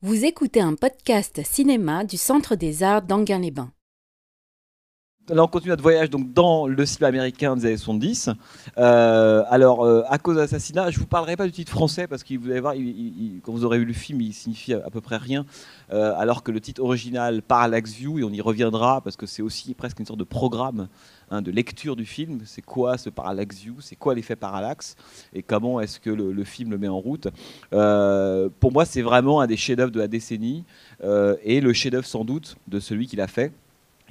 Vous écoutez un podcast cinéma du Centre des Arts d'Anguin-les-Bains. Là, on continue notre voyage donc, dans le cinéma américain des années 70. Euh, alors, euh, à cause de l'assassinat, je ne vous parlerai pas du titre français parce que vous allez voir, quand vous aurez vu le film, il signifie à, à peu près rien. euh, alors que le titre original, Parallax View, et on y reviendra parce que c'est aussi presque une sorte de programme hein, de lecture du film. C'est quoi ce Parallax View C'est quoi l'effet parallaxe Et comment est-ce que le, film le met en route Euh, Pour moi, c'est vraiment un des chefs-d'œuvre de la décennie euh, et le chef-d'œuvre sans doute de celui qui l'a fait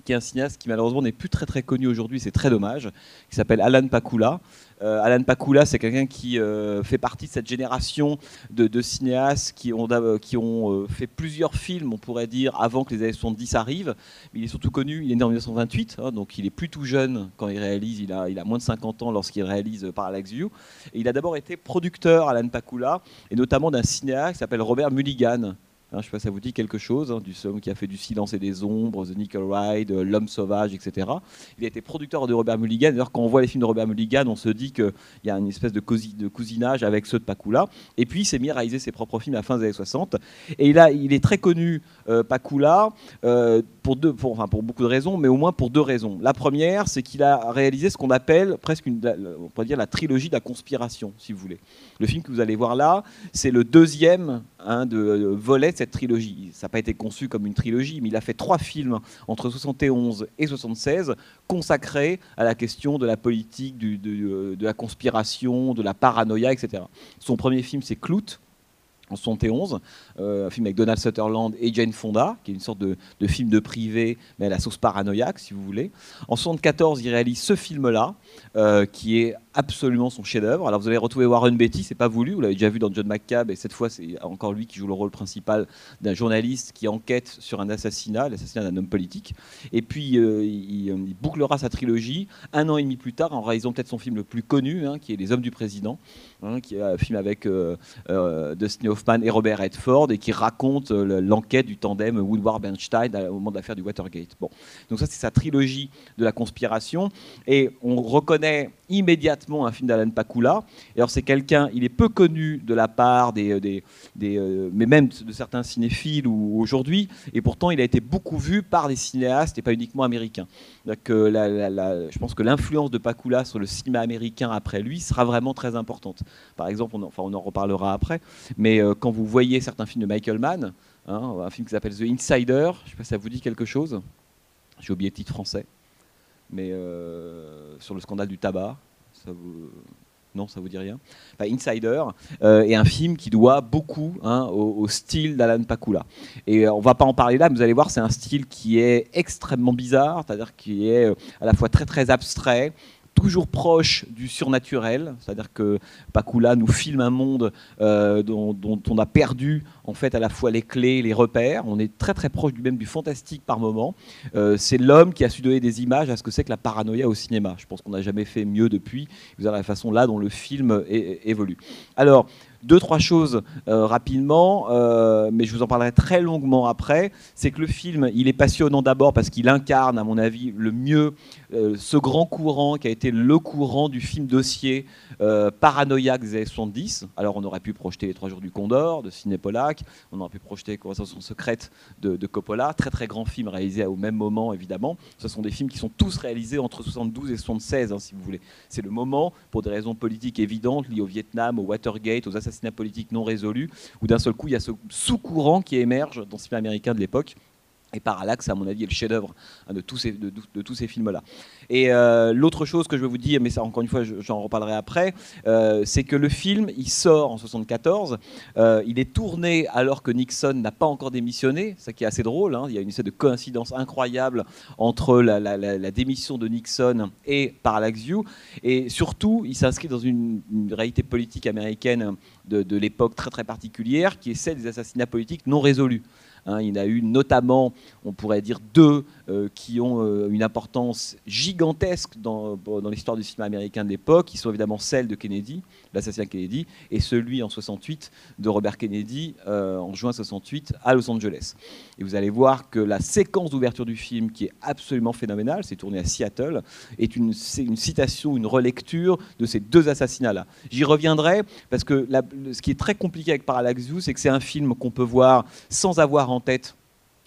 qui est un cinéaste qui malheureusement n'est plus très très connu aujourd'hui, c'est très dommage, qui s'appelle Alan Pakula. Euh, Alan Pakula, c'est quelqu'un qui euh, fait partie de cette génération de, cinéastes qui ont, qui ont euh, fait plusieurs films, on pourrait dire, avant que les années 70 arrivent. Mais il est surtout connu, il est né en 1928, hein, donc il est plus tout jeune quand il réalise, il a, il a moins de 50 ans lorsqu'il réalise Parallax View. Il a d'abord été producteur, Alan Pakula, et notamment d'un cinéaste qui s'appelle Robert Mulligan. Hein, je ne sais pas si ça vous dit quelque chose, hein, du homme qui a fait du silence et des ombres, The Nickel Ride, euh, L'homme sauvage, etc. Il a été producteur de Robert Mulligan. D'ailleurs, quand on voit les films de Robert Mulligan, on se dit qu'il y a une espèce de, cousi- de cousinage avec ceux de Pakula. Et puis, il s'est mis à réaliser ses propres films à la fin des années 60. Et a, il est très connu, euh, Pakula, euh, pour, beaucoup de raisons, mais au moins pour deux raisons. La première, c'est qu'il a réalisé ce qu'on appelle presque on pourrait dire la trilogie de la conspiration, si vous voulez. Le film que vous allez voir là, c'est le deuxième hein, de, euh, volet de cette trilogie. Ça n'a pas été conçu comme une trilogie, mais il a fait trois films entre 71 et 76 consacrés à la question de la politique, euh, de la conspiration, de la paranoïa, etc. Son premier film, c'est Clout, en 71, euh, un film avec Donald Sutherland et Jane Fonda, qui est une sorte de, film de privé, mais à la sauce paranoïaque, si vous voulez. En 74, il réalise ce film-là, euh, qui est absolument son chef-d'œuvre. Alors vous allez retrouver Warren Beatty, c'est pas voulu, vous l'avez déjà vu dans John McCabe, et cette fois c'est encore lui qui joue le rôle principal d'un journaliste qui enquête sur un assassinat, l'assassinat d'un homme politique. Et puis euh, il, il bouclera sa trilogie un an et demi plus tard en réalisant peut-être son film le plus connu, hein, qui est Les Hommes du Président, hein, qui est un film avec euh, euh, Dustin Et Robert Redford et qui raconte euh, le- l'enquête du tandem Woodward-Bernstein à- au moment de l'affaire du Watergate. Bon. Donc ça c'est sa trilogie de la conspiration et on reconnaît immédiatement un film d'Alan Pakula. Alors c'est quelqu'un, il est peu connu de la part des, des, des, euh, mais même de certains cinéphiles ou aujourd'hui, et pourtant il a été beaucoup vu par des cinéastes et pas uniquement américains. Donc, euh, je pense que l'influence de Pakula sur le cinéma américain après lui sera vraiment très importante. Par exemple, on en, enfin, on en reparlera après, mais euh, quand vous voyez certains films de Michael Mann, hein, un film qui s'appelle The Insider, je ne sais pas si ça vous dit quelque chose, j'ai oublié le titre français, mais euh, sur le scandale du tabac. Non, ça vous dit rien? Enfin, Insider euh, est un film qui doit beaucoup hein, au, style d'Alan Pakula. Et euh, on va pas en parler là, mais vous allez voir, c'est un style qui est extrêmement bizarre, c'est-à-dire qui est euh, à la fois très très abstrait, toujours proche du surnaturel, c'est-à-dire que Pakula nous filme un monde euh, dont, on a perdu en fait à la fois les clés, les repères. On est très très proche du même du fantastique par moment. Euh, c'est l'homme qui a su donner des images à ce que c'est que la paranoïa au cinéma. Je pense qu'on n'a jamais fait mieux depuis. Vous avez la façon là dont le film évolue. Alors deux trois choses euh, rapidement, euh, mais je vous en parlerai très longuement après. C'est que le film, il est passionnant d'abord parce qu'il incarne, à mon avis, le mieux euh, ce grand courant qui a été le courant du film dossier paranoïaque des années 70. Alors on aurait pu projeter Les Trois Jours du Condor de Sidney Pollack, on aurait pu projeter Conversation secrète de, de Coppola, très très grand film réalisé au même moment évidemment. Ce sont des films qui sont tous réalisés entre 72 et 76 hein, si vous voulez. C'est le moment, pour des raisons politiques évidentes liées au Vietnam, au Watergate, aux assassinats politiques non résolus, où d'un seul coup il y a ce sous-courant qui émerge dans le cinéma américain de l'époque. Et Parallax, à mon avis, est le chef-d'œuvre hein, de, tous ces- films-là. Et euh, l'autre chose que je veux vous dire, mais ça encore une fois, je- j'en reparlerai après, euh, c'est que le film, il sort en 74, euh, il est tourné alors que Nixon n'a pas encore démissionné, ça qui est assez drôle. hein. Il y a une espèce de coïncidence incroyable entre la, démission de Nixon et Parallax View, et surtout, il s'inscrit dans une, une réalité politique américaine de, de l'époque très très particulière, qui est celle des assassinats politiques non résolus. Hein. il y en a eu notamment, on pourrait dire, deux euh, qui ont euh, une importance gigantesque dans, dans l'histoire du cinéma américain de l'époque, qui sont évidemment celles de Kennedy, l'assassinat Kennedy, et celui en 68 de Robert Kennedy euh, en juin 68 à Los Angeles. Et vous allez voir que la séquence d'ouverture du film, qui est absolument phénoménale, c'est tourné à Seattle, est une, citation, une relecture de ces deux assassinats-là. J'y reviendrai parce que ce qui est très compliqué avec Parallax View, c'est que c'est un film qu'on peut voir sans avoir en tête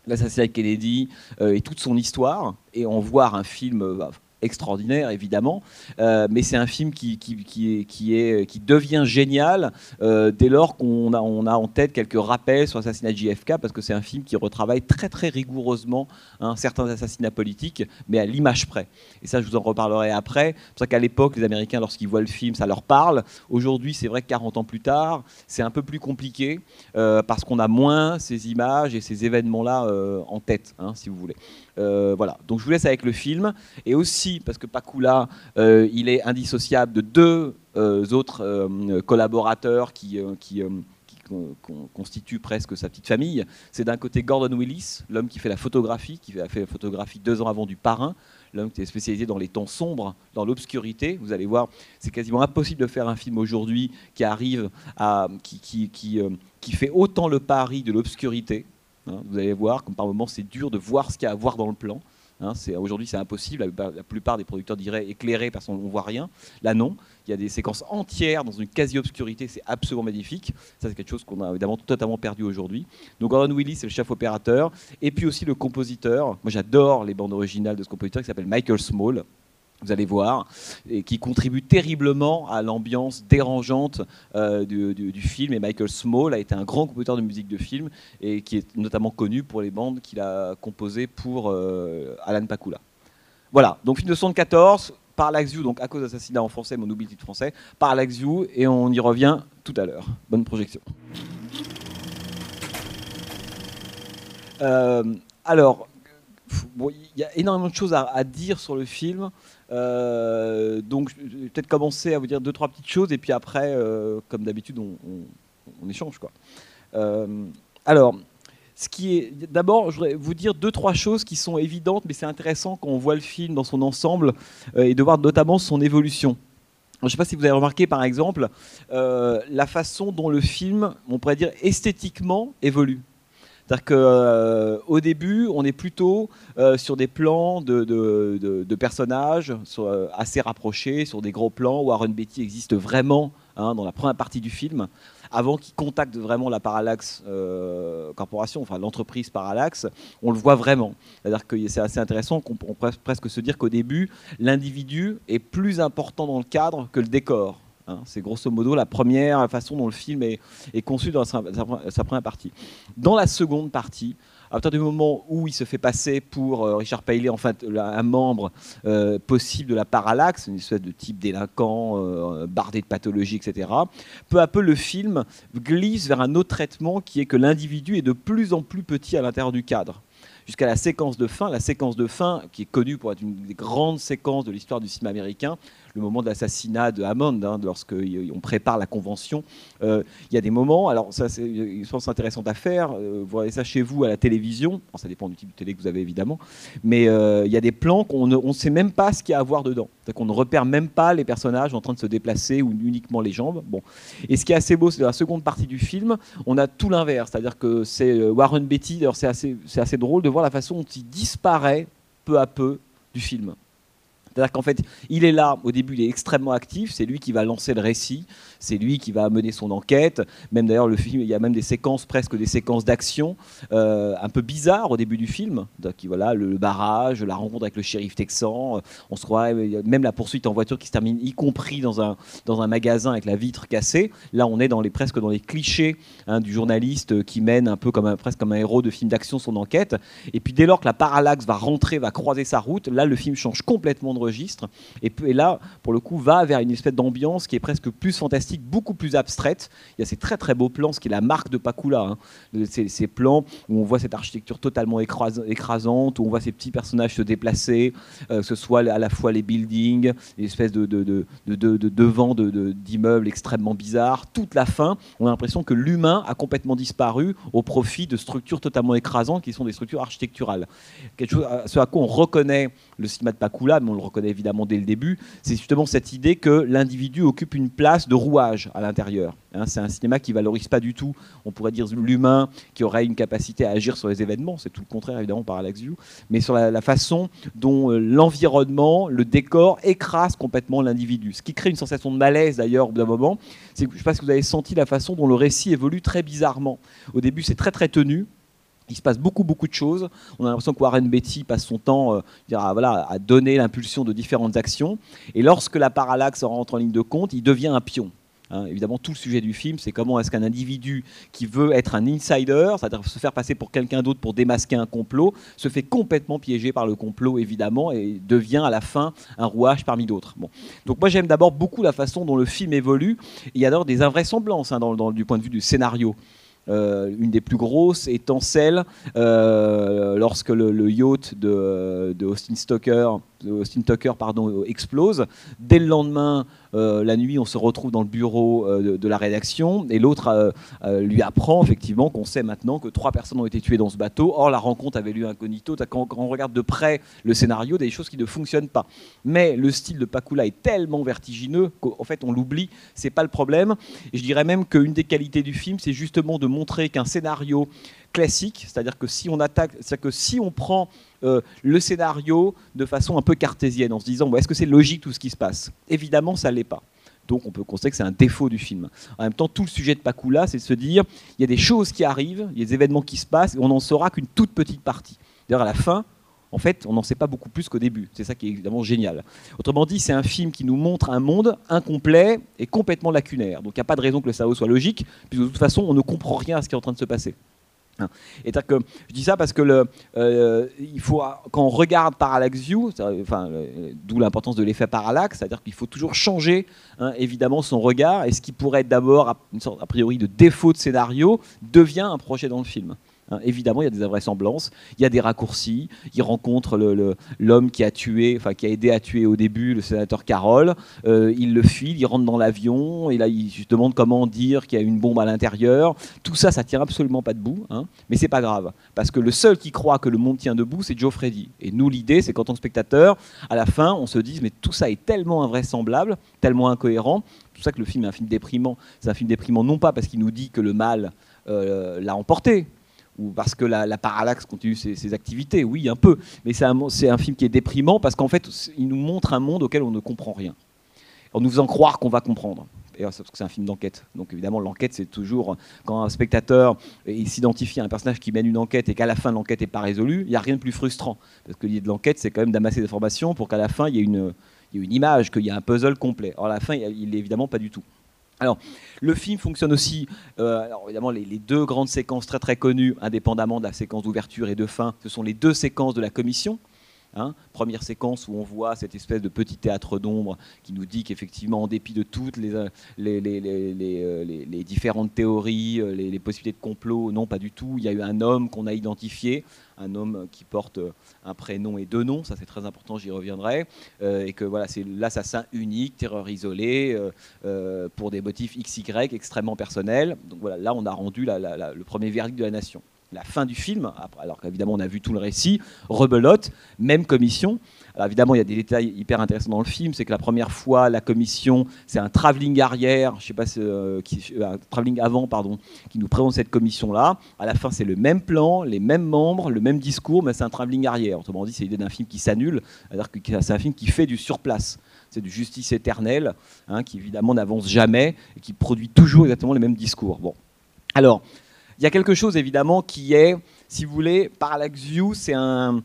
l'assassinat Kennedy euh, et toute son histoire, et en voir un film euh, extraordinaire évidemment, euh, mais c'est un film qui, qui, qui, est, qui, devient génial euh, dès lors qu'on a, on a en tête quelques rappels sur l'assassinat de JFK, parce que c'est un film qui retravaille très très rigoureusement hein, certains assassinats politiques, mais à l'image près. Et ça, je vous en reparlerai après. C'est pour ça qu'à l'époque, les Américains, lorsqu'ils voient le film, ça leur parle. Aujourd'hui, c'est vrai que 40 ans plus tard, c'est un peu plus compliqué, euh, parce qu'on a moins ces images et ces événements-là en tête, hein, si vous voulez. voilà, donc je vous laisse avec le film, et aussi parce que Pakula, euh, il est indissociable de deux euh, autres euh, collaborateurs qui, qui constituent presque sa petite famille. C'est d'un côté Gordon Willis, l'homme qui fait la photographie, qui a fait la photographie deux ans avant du parrain, l'homme qui est spécialisé dans les temps sombres, dans l'obscurité. Vous allez voir, c'est quasiment impossible de faire un film aujourd'hui qui arrive à, qui, qui, qui, qui, fait autant le pari de l'obscurité. Hein. vous allez voir, comme par moments c'est dur de voir ce qu'il y a à voir dans le plan. Hein, Aujourd'hui, c'est impossible. La, plupart des producteurs diraient éclairé parce qu'on ne voit rien. Là, non. Il y a des séquences entières dans une quasi-obscurité. C'est absolument magnifique. Ça, c'est quelque chose qu'on a évidemment totalement perdu aujourd'hui. Donc, Gordon Willis, c'est le chef opérateur. Et puis aussi le compositeur. Moi, j'adore les bandes originales de ce compositeur qui s'appelle Michael Small vous allez voir, et qui contribue terriblement à l'ambiance dérangeante euh, du, film. Et Michael Small a été un grand compositeur de musique de film et qui est notamment connu pour les bandes qu'il a composées pour euh, Alan Pakula. Voilà, donc film de 74, par View, donc à cause d'assassinat en français, mais on oublie le titre français, par View, et on y revient tout à l'heure. Bonne projection. Euh, alors, il y a énormément de choses à, dire sur le film. Euh, donc, peut-être commencer à vous dire deux, trois petites choses, et puis après, euh, comme d'habitude, on, échange. Quoi. Euh, alors, ce qui est. D'abord, je voudrais vous dire deux, trois choses qui sont évidentes, mais c'est intéressant quand on voit le film dans son ensemble et de voir notamment son évolution. Je ne sais pas si vous avez remarqué, par exemple, la façon dont le film, on pourrait dire esthétiquement, évolue. C'est-à-dire qu'au euh, début, on est plutôt euh, sur des plans de, personnages euh, assez rapprochés, sur des gros plans où Warren Beatty existe vraiment hein, dans la première partie du film, avant qu'il contacte vraiment la Parallax Corporation, enfin l'entreprise Parallax, on le voit vraiment. C'est-à-dire que c'est assez intéressant qu'on peut presque se dire qu'au début, l'individu est plus important dans le cadre que le décor. Hein. c'est grosso modo la première façon dont le film est, conçu dans sa, première partie. Dans la seconde partie, à partir du moment où il se fait passer pour euh, Richard Paley, en fait, un membre euh, possible de la parallaxe, une espèce de type délinquant, euh, bardé de pathologie, etc., peu à peu le film glisse vers un autre traitement qui est que l'individu est de plus en plus petit à l'intérieur du cadre jusqu'à la séquence de fin, la séquence de fin qui est connue pour être une des grandes séquences de l'histoire du cinéma américain, le moment de l'assassinat de Hammond, hein, lorsqu'on prépare la convention. Euh, il y a des moments, alors ça c'est, je pense, intéressant à faire, euh, vous voyez ça chez vous à la télévision, ça dépend du type de télé que vous avez évidemment, mais euh, il y a des plans qu'on ne sait même pas ce qu'il y a à voir dedans. Qu'on ne repère même pas les personnages en train de se déplacer ou uniquement les jambes. Bon. Et ce qui est assez beau, c'est dans la seconde partie du film, on a tout l'inverse, c'est-à-dire que c'est Warren Beatty, c'est assez, assez drôle de voir la façon dont il disparaît peu à peu du film. C'est-à-dire qu'en fait, il est là, au début, il est extrêmement actif, c'est lui qui va lancer le récit, c'est lui qui va mener son enquête. Même d'ailleurs, le film, il y a même des séquences, presque des séquences d'action, euh, un peu bizarres au début du film. Donc, voilà, le, barrage, la rencontre avec le shérif texan, euh, on se croirait, même la poursuite en voiture qui se termine, y compris dans un, dans un magasin avec la vitre cassée. Là, on est dans les, presque dans les clichés hein, du journaliste qui mène un peu comme un, presque comme un héros de film d'action son enquête. Et puis dès lors que la parallaxe va rentrer, va croiser sa route, là, le film change complètement de registres. Et, là, pour le coup, va vers une espèce d'ambiance qui est presque plus fantastique, beaucoup plus abstraite. Il y a ces très très beaux plans, ce qui est la marque de Pakula. Hein. Ces, ces, plans où on voit cette architecture totalement écrasante, où on voit ces petits personnages se déplacer, euh, que ce soit à la fois les buildings, les espèces de, de, de, de, de devant d'immeubles extrêmement bizarres. Toute la fin, on a l'impression que l'humain a complètement disparu au profit de structures totalement écrasantes qui sont des structures architecturales. Quelque chose, ce à quoi on reconnaît le cinéma de Pakula, mais on le reconnaît évidemment dès le début, c'est justement cette idée que l'individu occupe une place de rouage à l'intérieur. Hein, c'est un cinéma qui valorise pas du tout, on pourrait dire, l'humain qui aurait une capacité à agir sur les événements, c'est tout le contraire évidemment par Alex View, mais sur la, façon dont euh, l'environnement, le décor écrase complètement l'individu. Ce qui crée une sensation de malaise d'ailleurs au bout d'un moment, je ne sais pas si vous avez senti la façon dont le récit évolue très bizarrement. Au début c'est très très tenu, il se passe beaucoup, beaucoup de choses. On a l'impression que Warren Beatty passe son temps euh, à, voilà, à donner l'impulsion de différentes actions. Et lorsque la parallaxe rentre en ligne de compte, il devient un pion. Hein, évidemment, tout le sujet du film, c'est comment est-ce qu'un individu qui veut être un insider, c'est-à-dire se faire passer pour quelqu'un d'autre pour démasquer un complot, se fait complètement piéger par le complot, évidemment, et devient à la fin un rouage parmi d'autres. Bon. Donc moi, j'aime d'abord beaucoup la façon dont le film évolue. Il y a d'abord des invraisemblances hein, dans, du point de vue du scénario. Euh, une des plus grosses étant celle euh, lorsque le, yacht de, de Austin Stoker Austin Tucker pardon, explose. Dès le lendemain, euh, la nuit, on se retrouve dans le bureau euh, de, la rédaction et l'autre euh, lui apprend effectivement qu'on sait maintenant que trois personnes ont été tuées dans ce bateau. Or, la rencontre avait lieu incognito. Quand, on regarde de près le scénario, des choses qui ne fonctionnent pas. Mais le style de Pakula est tellement vertigineux qu'en fait, on l'oublie. C'est pas le problème. Et je dirais même qu'une des qualités du film, c'est justement de montrer qu'un scénario classique, c'est-à-dire que si on attaque, c'est que si on prend euh, le scénario de façon un peu cartésienne, en se disant est-ce que c'est logique tout ce qui se passe? Évidemment, ça l'est pas. Donc on peut constater que c'est un défaut du film. En même temps, tout le sujet de Pakula, c'est de se dire il y a des choses qui arrivent, il y a des événements qui se passent, et on n'en saura qu'une toute petite partie. D'ailleurs, à la fin, en fait, on n'en sait pas beaucoup plus qu'au début. C'est ça qui est évidemment génial. Autrement dit, c'est un film qui nous montre un monde incomplet et complètement lacunaire. Donc il n'y a pas de raison que le cerveau soit logique, puisque de toute façon, on ne comprend rien à ce qui est en train de se passer. Et que je dis ça parce que euh, il faut, quand on regarde Parallax View, d'où l'importance de l'effet parallaxe, c'est-à-dire qu'il faut toujours changer hein, évidemment son regard, et ce qui pourrait être d'abord une sorte a priori de défaut de scénario devient un projet dans le film. Hein, évidemment, il y a des invraisemblances, il y a des raccourcis. Il rencontre l'homme qui a tué, enfin qui a aidé à tuer au début le sénateur Carroll. Euh, il le file, il rentre dans l'avion et là il se demande comment dire qu'il y a une bombe à l'intérieur. Tout ça, ça tient absolument pas debout, hein, mais c'est pas grave parce que le seul qui croit que le monde tient debout, c'est Joe Freddy. Et nous, l'idée, c'est qu'en tant que spectateur, à la fin, on se dise mais tout ça est tellement invraisemblable, tellement incohérent. C'est pour ça que le film est un film déprimant. C'est un film déprimant non pas parce qu'il nous dit que le mal euh, l'a emporté, ou parce que la, parallaxe continue ses, activités, oui, un peu. Mais c'est un, film qui est déprimant parce qu'en fait, il nous montre un monde auquel on ne comprend rien. En nous faisant croire qu'on va comprendre. Et parce que c'est un film d'enquête. Donc évidemment, l'enquête, c'est toujours quand un spectateur s'identifie à un personnage qui mène une enquête et qu'à la fin, l'enquête n'est pas résolue, il n'y a rien de plus frustrant. Parce que l'idée de l'enquête, c'est quand même d'amasser des informations pour qu'à la fin, il y ait une, image, qu'il y ait un puzzle complet. Or, à la fin, il n'est évidemment pas du tout. Alors, le film fonctionne aussi, euh, alors évidemment, les, deux grandes séquences très très connues, indépendamment de la séquence d'ouverture et de fin, ce sont les deux séquences de la commission. Hein. première séquence où on voit cette espèce de petit théâtre d'ombre qui nous dit qu'effectivement, en dépit de toutes les, euh, euh, différentes théories, les, possibilités de complot, non, pas du tout. Il y a eu un homme qu'on a identifié, un homme qui porte un prénom et deux noms, ça c'est très important, j'y reviendrai, et que voilà, c'est l'assassin unique, terreur isolée, pour des motifs XY extrêmement personnels. Donc voilà, là on a rendu le premier verdict de la nation la fin du film, alors qu'évidemment on a vu tout le récit, rebelote, même commission. Alors évidemment il y a des détails hyper intéressants dans le film, c'est que la première fois la commission c'est un travelling arrière, je sais pas, euh, qui, euh, un travelling avant pardon, qui nous présente cette commission là. À la fin c'est le même plan, les mêmes membres, le même discours, mais c'est un travelling arrière. Autrement dit c'est l'idée d'un film qui s'annule, c'est-à-dire que c'est un film qui fait du surplace c'est du justice éternelle, hein, qui évidemment n'avance jamais et qui produit toujours exactement les mêmes discours. Bon. Alors, il y a quelque chose évidemment qui est, si vous voulez, Parallax View, c'est un.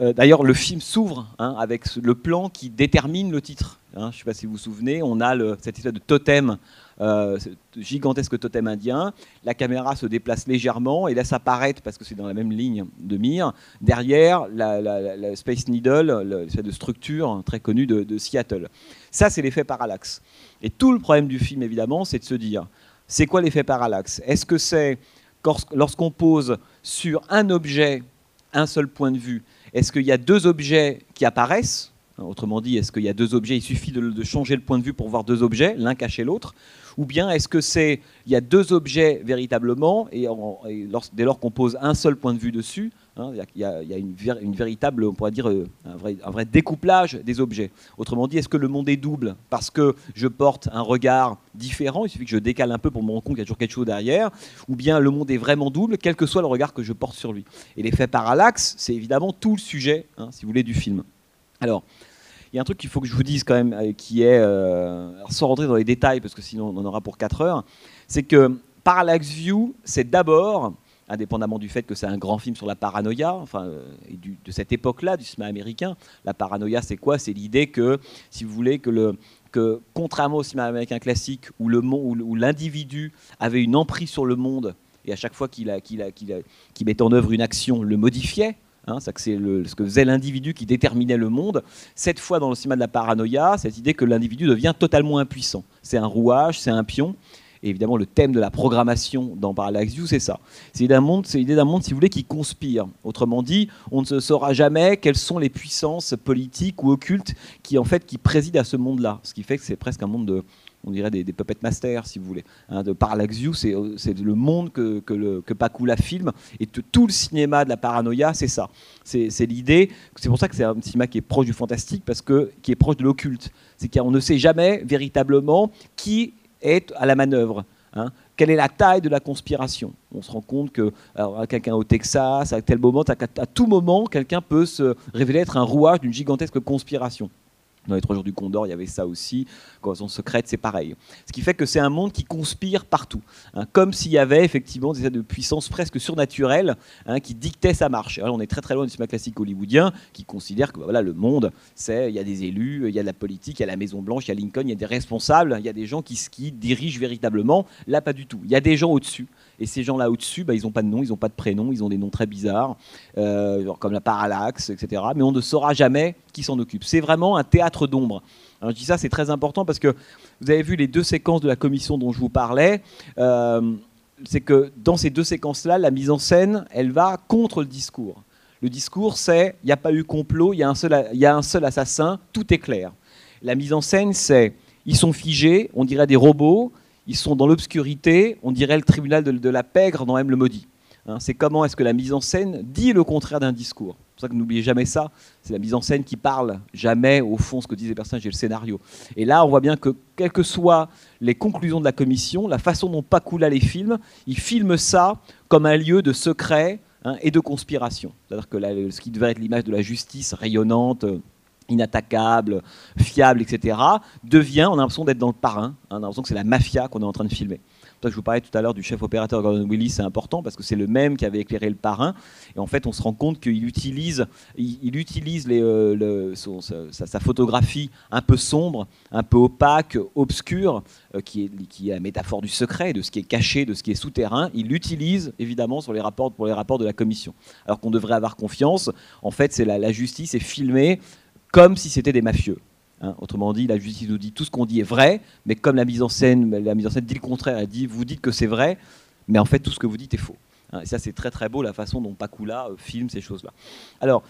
Euh, d'ailleurs, le film s'ouvre hein, avec le plan qui détermine le titre. Hein. je ne sais pas si vous vous souvenez, on a le, cette espèce de totem euh, gigantesque totem indien. La caméra se déplace légèrement et laisse apparaître, parce que c'est dans la même ligne de mire, derrière la, Space Needle, l'espèce de structure très connue de, de Seattle. Ça, c'est l'effet parallaxe. Et tout le problème du film, évidemment, c'est de se dire, c'est quoi l'effet parallaxe Est-ce que c'est lorsqu'on pose sur un objet un seul point de vue, est-ce qu'il y a deux objets qui apparaissent? Autrement dit, est-ce qu'il y a deux objets Il suffit de, changer le point de vue pour voir deux objets, l'un caché l'autre? Ou bien est-ce que c'est il y a deux objets véritablement et, dès lors qu'on pose un seul point de vue dessus, hein, il y, a, une, véritable, on pourrait dire, euh, un vrai, un vrai, découplage des objets. Autrement dit, est-ce que le monde est double parce que je porte un regard différent Il suffit que je décale un peu pour me rendre compte qu'il y a toujours quelque chose derrière. Ou bien le monde est vraiment double, quel que soit le regard que je porte sur lui. Et l'effet parallaxe, c'est évidemment tout le sujet, hein, si vous voulez, du film. Alors, il y a un truc qu'il faut que je vous dise quand même, euh, qui est, euh, sans rentrer dans les détails, parce que sinon on en aura pour 4 heures, c'est que Parallax View, c'est d'abord, indépendamment du fait que c'est un grand film sur la paranoïa, enfin, euh, de cette époque-là, du cinéma américain, la paranoïa, c'est quoi? C'est l'idée que, si vous voulez, que le, que contrairement au cinéma américain classique, où l'individu avait une emprise sur le monde, et à chaque fois qu'il mettait en œuvre une action, le modifiait, Hein, c'est ce que faisait l'individu qui déterminait le monde. Cette fois, dans le cinéma de la paranoïa, cette idée que l'individu devient totalement impuissant. C'est un rouage, c'est un pion. Et évidemment, le thème de la programmation dans Parallax c'est ça. C'est l'idée d'un monde, si vous voulez, qui conspire. Autrement dit, on ne saura jamais quelles sont les puissances politiques ou occultes qui, en fait, qui président à ce monde-là. Ce qui fait que c'est presque un monde de, on dirait des, puppet masters, si vous voulez. Hein, de Parallax View, c'est le monde que, que, le, filme, et tout le cinéma de la paranoïa, c'est ça. C'est l'idée, c'est pour ça que c'est un cinéma qui est proche du fantastique, parce que qui est proche de l'occulte. C'est qu'on ne sait jamais véritablement qui est à la manœuvre. Hein. Quelle est la taille de la conspiration? On se rend compte que quelqu'un au Texas, à tel moment, à tout moment, quelqu'un peut se révéler être un rouage d'une gigantesque conspiration. Dans les trois jours du Condor, il y avait ça aussi. Convention secrète, c'est pareil. Ce qui fait que c'est un monde qui conspire partout, hein, comme s'il y avait effectivement des de puissance presque surnaturelle hein, qui dictait sa marche. On est très très loin du cinéma classique hollywoodien qui considère que bah, voilà, le monde, c'est il y a des élus, il y a de la politique, il y a la Maison Blanche, il y a Lincoln, il y a des responsables, il y a des gens qui, qui dirigent véritablement. Là, pas du tout. Il y a des gens au-dessus. Et ces gens-là au-dessus, bah, ils n'ont pas de nom, ils n'ont pas de prénom, ils ont des noms très bizarres, euh, comme la parallaxe, etc. Mais on ne saura jamais qui s'en occupe. C'est vraiment un théâtre d'ombre. je dis ça, c'est très important parce que vous avez vu les deux séquences de la commission dont je vous parlais. Euh, c'est que dans ces deux séquences-là, la mise en scène, elle va contre le discours. Le discours, c'est il n'y a pas eu complot, il y, a un seul, y a un seul assassin, tout est clair. La mise en scène, c'est ils sont figés, on dirait des robots, ils sont dans l'obscurité, on dirait le tribunal de, la pègre dans M le maudit. Hein, c'est comment est-ce que la mise en scène dit le contraire d'un discours. C'est pour ça que n'oubliez jamais ça. C'est la mise en scène qui parle jamais au fond ce que disent les personnages et le scénario. Et là, on voit bien que quelles que soient les conclusions de la commission, la façon dont Pakula les filme, il filme ça comme un lieu de secret hein, et de conspiration. C'est-à-dire que ce qui devait être l'image de la justice rayonnante, inattaquable, fiable, etc., devient, on a l'impression d'être dans le parrain, hein, on a l'impression que c'est la mafia qu'on est en train de filmer. je vous parlais tout à l'heure du chef opérateur Gordon Willis, c'est important parce que c'est le même qui avait éclairé le parrain. Et en fait, on se rend compte qu'il utilise, il, utilise euh, sa, photographie un peu sombre, un peu opaque, obscure, euh, qui, est, qui, est, la métaphore du secret, de ce qui est caché, de ce qui est souterrain. Il l'utilise évidemment sur les rapports, pour les rapports de la commission. Alors qu'on devrait avoir confiance. En fait, c'est la, la justice est filmée comme si c'était des mafieux. Hein. Autrement dit, la justice nous dit tout ce qu'on dit est vrai, mais comme la mise en scène, la mise en scène dit le contraire, elle dit vous dites que c'est vrai, mais en fait tout ce que vous dites est faux. Hein. Et ça c'est très très beau la façon dont Pakula euh, filme ces choses-là. Alors,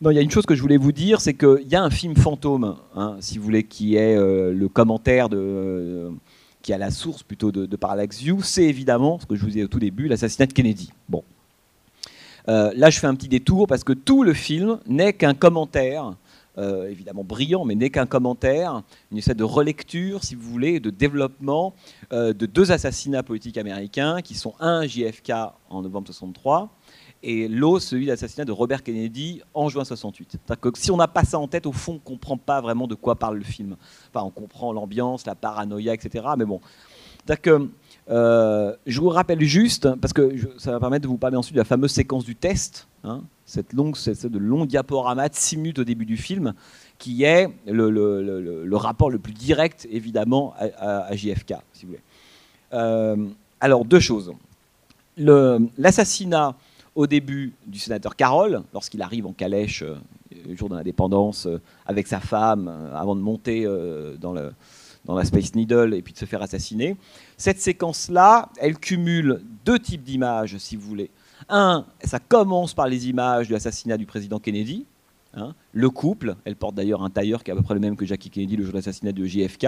il y a une chose que je voulais vous dire, c'est qu'il y a un film fantôme, hein, si vous voulez, qui est euh, le commentaire de, euh, qui a la source plutôt de, Parallax View, c'est évidemment ce que je vous disais au tout début, l'assassinat de Kennedy. Bon. là, je fais un petit détour parce que tout le film n'est qu'un commentaire euh, évidemment brillant, mais n'est qu'un commentaire, une espèce de relecture, si vous voulez, de développement euh, de deux assassinats politiques américains, qui sont un JFK en novembre 63 et l'autre, celui de l'assassinat de Robert Kennedy en juin 68. Que si on n'a pas ça en tête, au fond, on ne comprend pas vraiment de quoi parle le film. Enfin, on comprend l'ambiance, la paranoïa, etc. Mais bon. Que, euh, je vous rappelle juste, parce que ça va permettre de vous parler ensuite de la fameuse séquence du test, hein, cette longue, cette, de diaporama de 6 minutes au début du film, qui est le, rapport le plus direct, évidemment, à, JFK, si vous voulez. Euh, alors, deux choses. L'assassinat au début du sénateur Carroll, lorsqu'il arrive en calèche euh, le jour de l'indépendance avec sa femme, avant de monter dans, le, dans la Space Needle et puis de se faire assassiner. Cette séquence-là, elle cumule deux types d'images, si vous voulez. Un, ça commence par les images de l'assassinat du président Kennedy, Hein. le couple, elle porte d'ailleurs un tailleur qui est à peu près le même que Jackie Kennedy le jour de l'assassinat de JFK.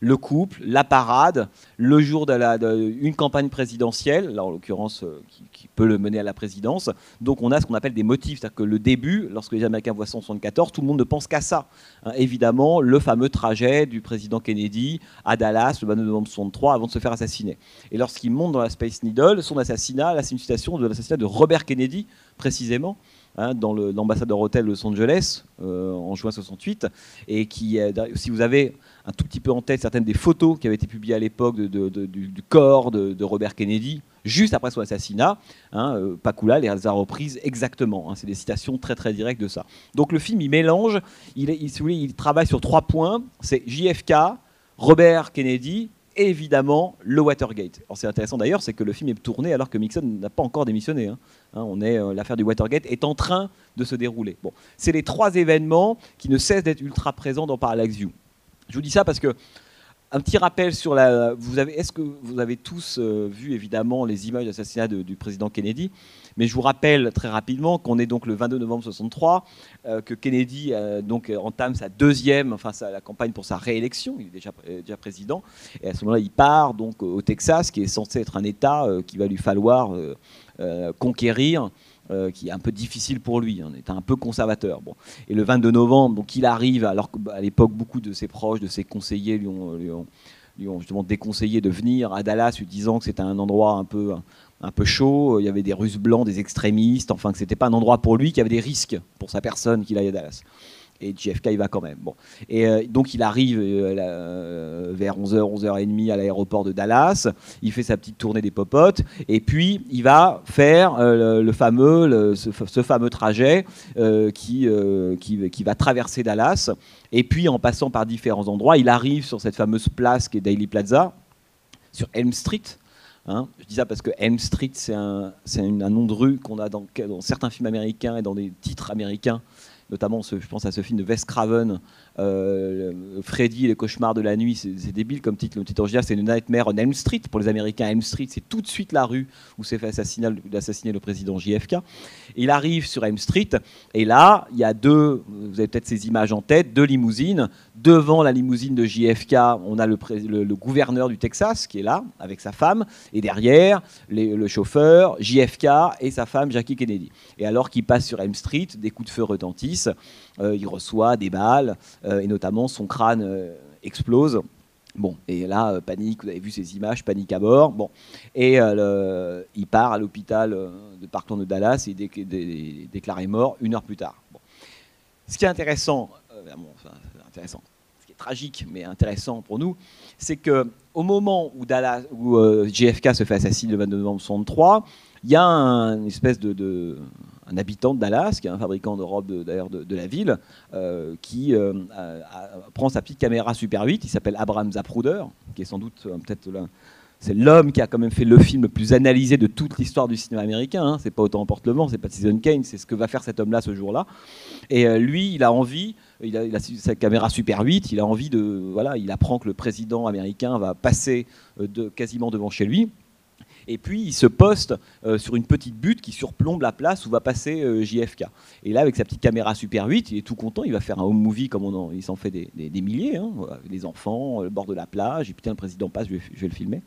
Le couple, la parade, le jour de, campagne présidentielle, là en l'occurrence euh, qui, peut le mener à la présidence. Donc on a ce qu'on appelle des motifs, c'est-à-dire que le début, lorsque les Américains voient 174, tout le monde ne pense qu'à ça. Hein. évidemment, le fameux trajet du président Kennedy à Dallas le 22 novembre 63 avant de se faire assassiner. Et lorsqu'il monte dans la Space Needle, son assassinat, là c'est une citation de l'assassinat de Robert Kennedy précisément. Hein, dans l'ambassadeur hôtel de Los Angeles euh, en juin 68, et qui, si vous avez un tout petit peu en tête certaines des photos qui avaient été publiées à l'époque du, corps de, Robert Kennedy, juste après son assassinat, hein, euh, Pakula les a reprises exactement. Hein, c'est des citations très très directes de ça. Donc le film, il mélange, il, il, il travaille sur trois points, c'est JFK, Robert Kennedy évidemment le Watergate. Alors c'est intéressant d'ailleurs, c'est que le film est tourné alors que Nixon n'a pas encore démissionné. Hein. Hein, on est euh, l'affaire du Watergate est en train de se dérouler. Bon, c'est les trois événements qui ne cessent d'être ultra présents dans Parallax View. Je vous dis ça parce que un petit rappel sur la. Vous avez, est-ce que vous avez tous euh, vu évidemment les images d'assassinat du président Kennedy? Mais je vous rappelle très rapidement qu'on est donc le 22 novembre 63, euh, que Kennedy euh, donc entame sa deuxième, enfin sa, la campagne pour sa réélection. Il est déjà, déjà président, et à ce moment-là, il part donc au Texas, qui est censé être un État qui va lui falloir conquérir euh, qui est un peu difficile pour lui. On est un peu conservateur. Bon. Et le 22 novembre, donc il arrive, alors qu'à bah, l'époque, beaucoup de ses proches, de ses conseillers lui ont, lui ont, justement déconseillé de venir à Dallas, lui disant que c'était un endroit un peu, un peu chaud. Il y avait des Russes blancs, des extrémistes, enfin que c'était pas un endroit pour lui, qu'il y avait des risques pour sa personne qu'il aille à Dallas et JFK il va quand même. Bon. Et euh, donc il arrive euh, euh, vers 11h, 11h30 à l'aéroport de Dallas, il fait sa petite tournée des popotes, et puis il va faire le, fameux, ce, fameux trajet qui, qui, qui, va traverser Dallas, et puis en passant par différents endroits, il arrive sur cette fameuse place qui est Daily Plaza, sur Elm Street. Hein. je dis ça parce que Elm Street, c'est un, nom de rue qu'on a dans, certains films américains et dans des titres américains notamment je pense à ce film de Wes Craven, euh, Freddy et les cauchemars de la nuit, c'est débile comme titre. Le titre original, c'est Nightmare on Elm Street. Pour les Américains, Elm Street, c'est tout de suite la rue où s'est fait assassiner, assassiner, le président JFK. il arrive sur Elm Street, et là, il y a deux, vous avez peut-être ces images en tête, deux limousines. Devant la limousine de JFK, on a le, gouverneur du Texas qui est là, avec sa femme, et derrière, le chauffeur, JFK et sa femme, Jackie Kennedy. Et alors qu'il passe sur Elm Street, des coups de feu retentissent, euh, il reçoit des balles, euh, et notamment son crâne euh, explose. Bon, et là, panique, vous avez vu ces images, panique à bord. Bon, et il part à l'hôpital de Parkland de Dallas et est déclaré mort une heure plus tard. Ce qui est intéressant, intéressant, ce qui est tragique mais intéressant pour nous, c'est que au moment où, Dallas, où JFK se fait assassiner le 22 novembre 1963, il y a une espèce de un habitant de Dallas, qui est un fabricant de robes d'ailleurs de, la ville, euh, qui euh, prend sa petite caméra Super 8, il s'appelle Abraham Zapruder, qui est sans doute euh, peut-être c'est l'homme qui a quand même fait le film le plus analysé de toute l'histoire du cinéma américain. Hein. C'est pas autant emporte le vent, c'est pas Citizen Kane, c'est ce que va faire cet homme-là ce jour-là. Et lui, il a envie, il a, sa caméra Super 8, il a envie de, voilà, il apprend que le président américain va passer de, quasiment devant chez lui et puis il se poste euh, sur une petite butte qui surplombe la place où va passer euh, JFK. Et là, avec sa petite caméra Super 8, il est tout content, il va faire un home movie comme on il s'en fait des, milliers, hein, les enfants, le bord de la plage, et putain, le président passe, je vais le filmer.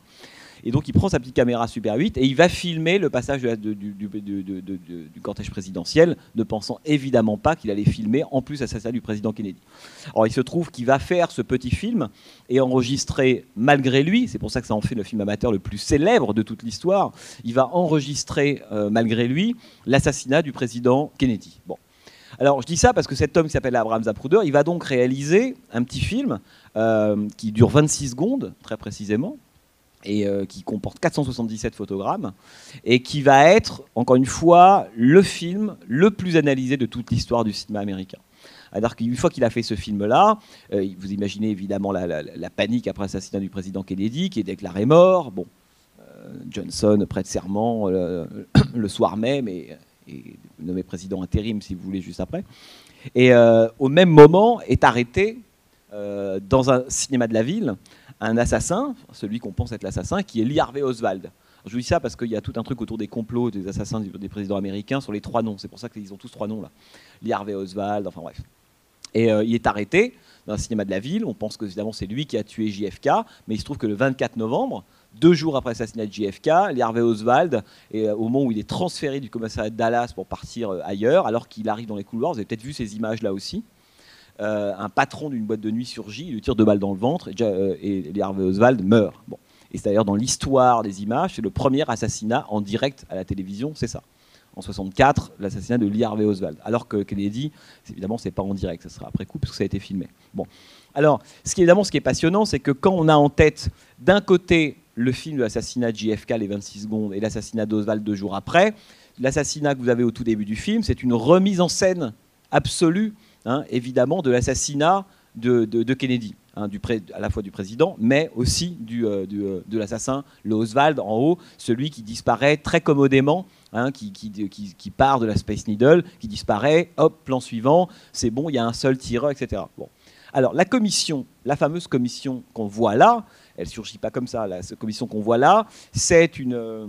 Et donc il prend sa petite caméra Super 8 et il va filmer le passage du, cortège présidentiel, ne pensant évidemment pas qu'il allait filmer en plus l'assassinat du président Kennedy. Alors il se trouve qu'il va faire ce petit film et enregistrer malgré lui, c'est pour ça que ça en fait le film amateur le plus célèbre de toute l'histoire, il va enregistrer euh, malgré lui l'assassinat du président Kennedy. Bon. Alors je dis ça parce que cet homme qui s'appelle Abraham Zapruder, il va donc réaliser un petit film euh, qui dure 26 secondes, très précisément, et euh, qui comporte 477 photogrammes, et qui va être, encore une fois, le film le plus analysé de toute l'histoire du cinéma américain. Alors qu'une fois qu'il a fait ce film-là, euh, vous imaginez évidemment la, panique après l'assassinat du président Kennedy, qui est déclaré mort. Bon, euh, Johnson prête serment le soir même et, nommé président intérim, si vous voulez, juste après. Et au même moment est arrêté dans un cinéma de la ville un assassin, celui qu'on pense être l'assassin, qui est Lee Harvey Oswald. Je vous dis ça parce qu'il y a tout un truc autour des complots des assassins des présidents américains sur les trois noms. C'est pour ça qu'ils ont tous trois noms là. Lee Harvey Oswald, enfin bref. Et euh, il est arrêté dans un cinéma de la ville. On pense que évidemment c'est lui qui a tué JFK, mais il se trouve que le 24 novembre, deux jours après l'assassinat de JFK, Lee Harvey Oswald, et, euh, au moment où il est transféré du commissariat de Dallas pour partir euh, ailleurs, alors qu'il arrive dans les couloirs, vous avez peut-être vu ces images là aussi. Un patron d'une boîte de nuit surgit, il lui tire deux balles dans le ventre et, Lee Harvey Oswald meurt. Bon. Et c'est d'ailleurs dans l'histoire des images, c'est le premier assassinat en direct à la télévision, c'est ça. En 64, l'assassinat de Lee Harvey Oswald. Alors que Kennedy, évidemment, c'est pas en direct, ça sera après coup, parce que ça a été filmé. Bon. Alors, ce qui, évidemment, ce qui est passionnant, c'est que quand on a en tête, d'un côté, le film de l'assassinat de JFK, les 26 secondes, et l'assassinat d'Oswald deux jours après, l'assassinat que vous avez au tout début du film, c'est une remise en scène absolue, hein, évidemment, de l'assassinat de, Kennedy. Hein, à la fois du président, mais aussi euh, euh, de l'assassin, le Oswald en haut, celui qui disparaît très commodément, hein, qui, part de la Space Needle, qui disparaît, hop, plan suivant, c'est bon, il y a un seul tireur, etc. Alors la commission, la fameuse commission qu'on voit là, elle surgit pas comme ça, la commission qu'on voit là, c'est une, euh,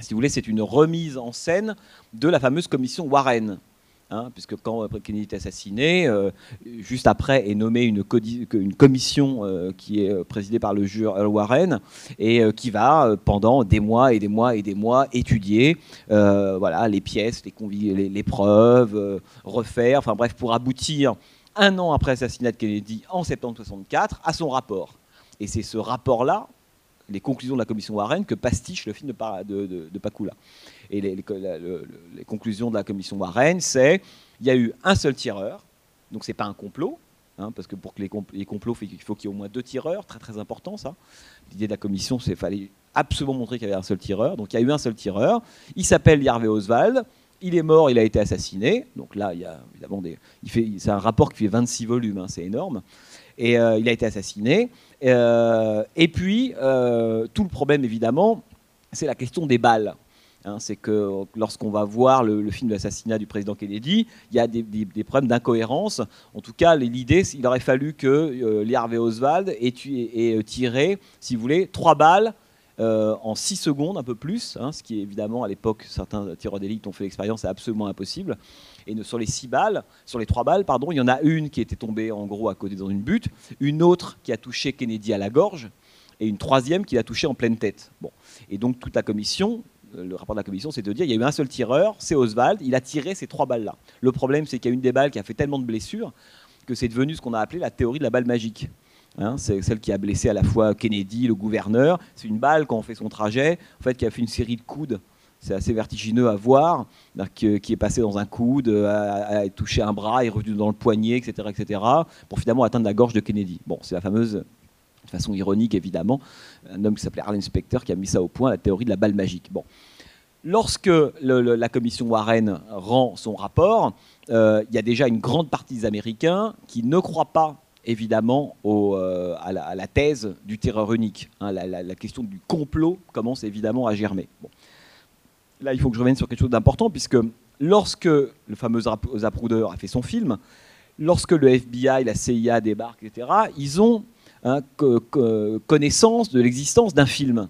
si c'est une remise en scène de la fameuse commission Warren. Hein, puisque quand Kennedy est assassiné, euh, juste après est nommée une, commission euh, qui est euh, présidée par le juge Earl Warren et qui va pendant des mois et des mois et des mois étudier voilà, les pièces, les, les, preuves, refaire, enfin bref, pour aboutir un an après l'assassinat de Kennedy en septembre 64 à son rapport. Et c'est ce rapport-là, les conclusions de la commission Warren, que pastiche le film de, de, Pakula. Et les, conclusions de la commission Warren, c'est il y a eu un seul tireur, donc c'est pas un complot, hein, parce que pour que les, complots, il faut qu'il y ait au moins deux tireurs, très très important ça. L'idée de la commission, c'est qu'il fallait absolument montrer qu'il y avait un seul tireur, donc il y a eu un seul tireur. Il s'appelle Harvey Oswald. Il est mort, il a été assassiné. Donc là, il a évidemment c'est un rapport qui fait 26 volumes, hein, c'est énorme. Et euh, il a été assassiné. Euh, et puis, euh, tout le problème, évidemment, c'est la question des balles. Hein, c'est que lorsqu'on va voir le, film de l'assassinat du président Kennedy, il y a des, problèmes d'incohérence. En tout cas, l'idée, il aurait fallu que euh, Harvey Oswald ait, tiré, si vous voulez, trois balles en six secondes, un peu plus, hein, ce qui évidemment à l'époque, certains tireurs d'élite ont fait l'expérience, c'est absolument impossible. Et sur les six balles, sur les trois balles, pardon, il y en a une qui était tombée en gros à côté dans une butte, une autre qui a touché Kennedy à la gorge, et une troisième qui l'a touché en pleine tête. Bon. Et donc toute la commission le rapport de la commission, c'est de dire il y a eu un seul tireur, c'est Oswald, il a tiré ces trois balles-là. Le problème, c'est qu'il y a une des balles qui a fait tellement de blessures que c'est devenu ce qu'on a appelé la théorie de la balle magique. Hein, c'est celle qui a blessé à la fois Kennedy, le gouverneur. C'est une balle, quand on fait son trajet, en fait, qui a fait une série de coudes. C'est assez vertigineux à voir, qui, est passé dans un coude, a, touché un bras, est revenu dans le poignet, etc., etc., pour finalement atteindre la gorge de Kennedy. Bon, c'est la fameuse de façon ironique évidemment, un homme qui s'appelait Arlen Specter qui a mis ça au point, la théorie de la balle magique. Bon. Lorsque la commission Warren rend son rapport, euh, il y a déjà une grande partie des Américains qui ne croient pas évidemment euh, à, la, thèse du terreur unique. Hein. la, question du complot commence évidemment à germer. Là, il faut que je revienne sur quelque chose d'important, puisque lorsque le fameux Zapruder a fait son film, lorsque le FBI, la CIA débarquent, etc., ils ont Hein, connaissance de l'existence d'un film,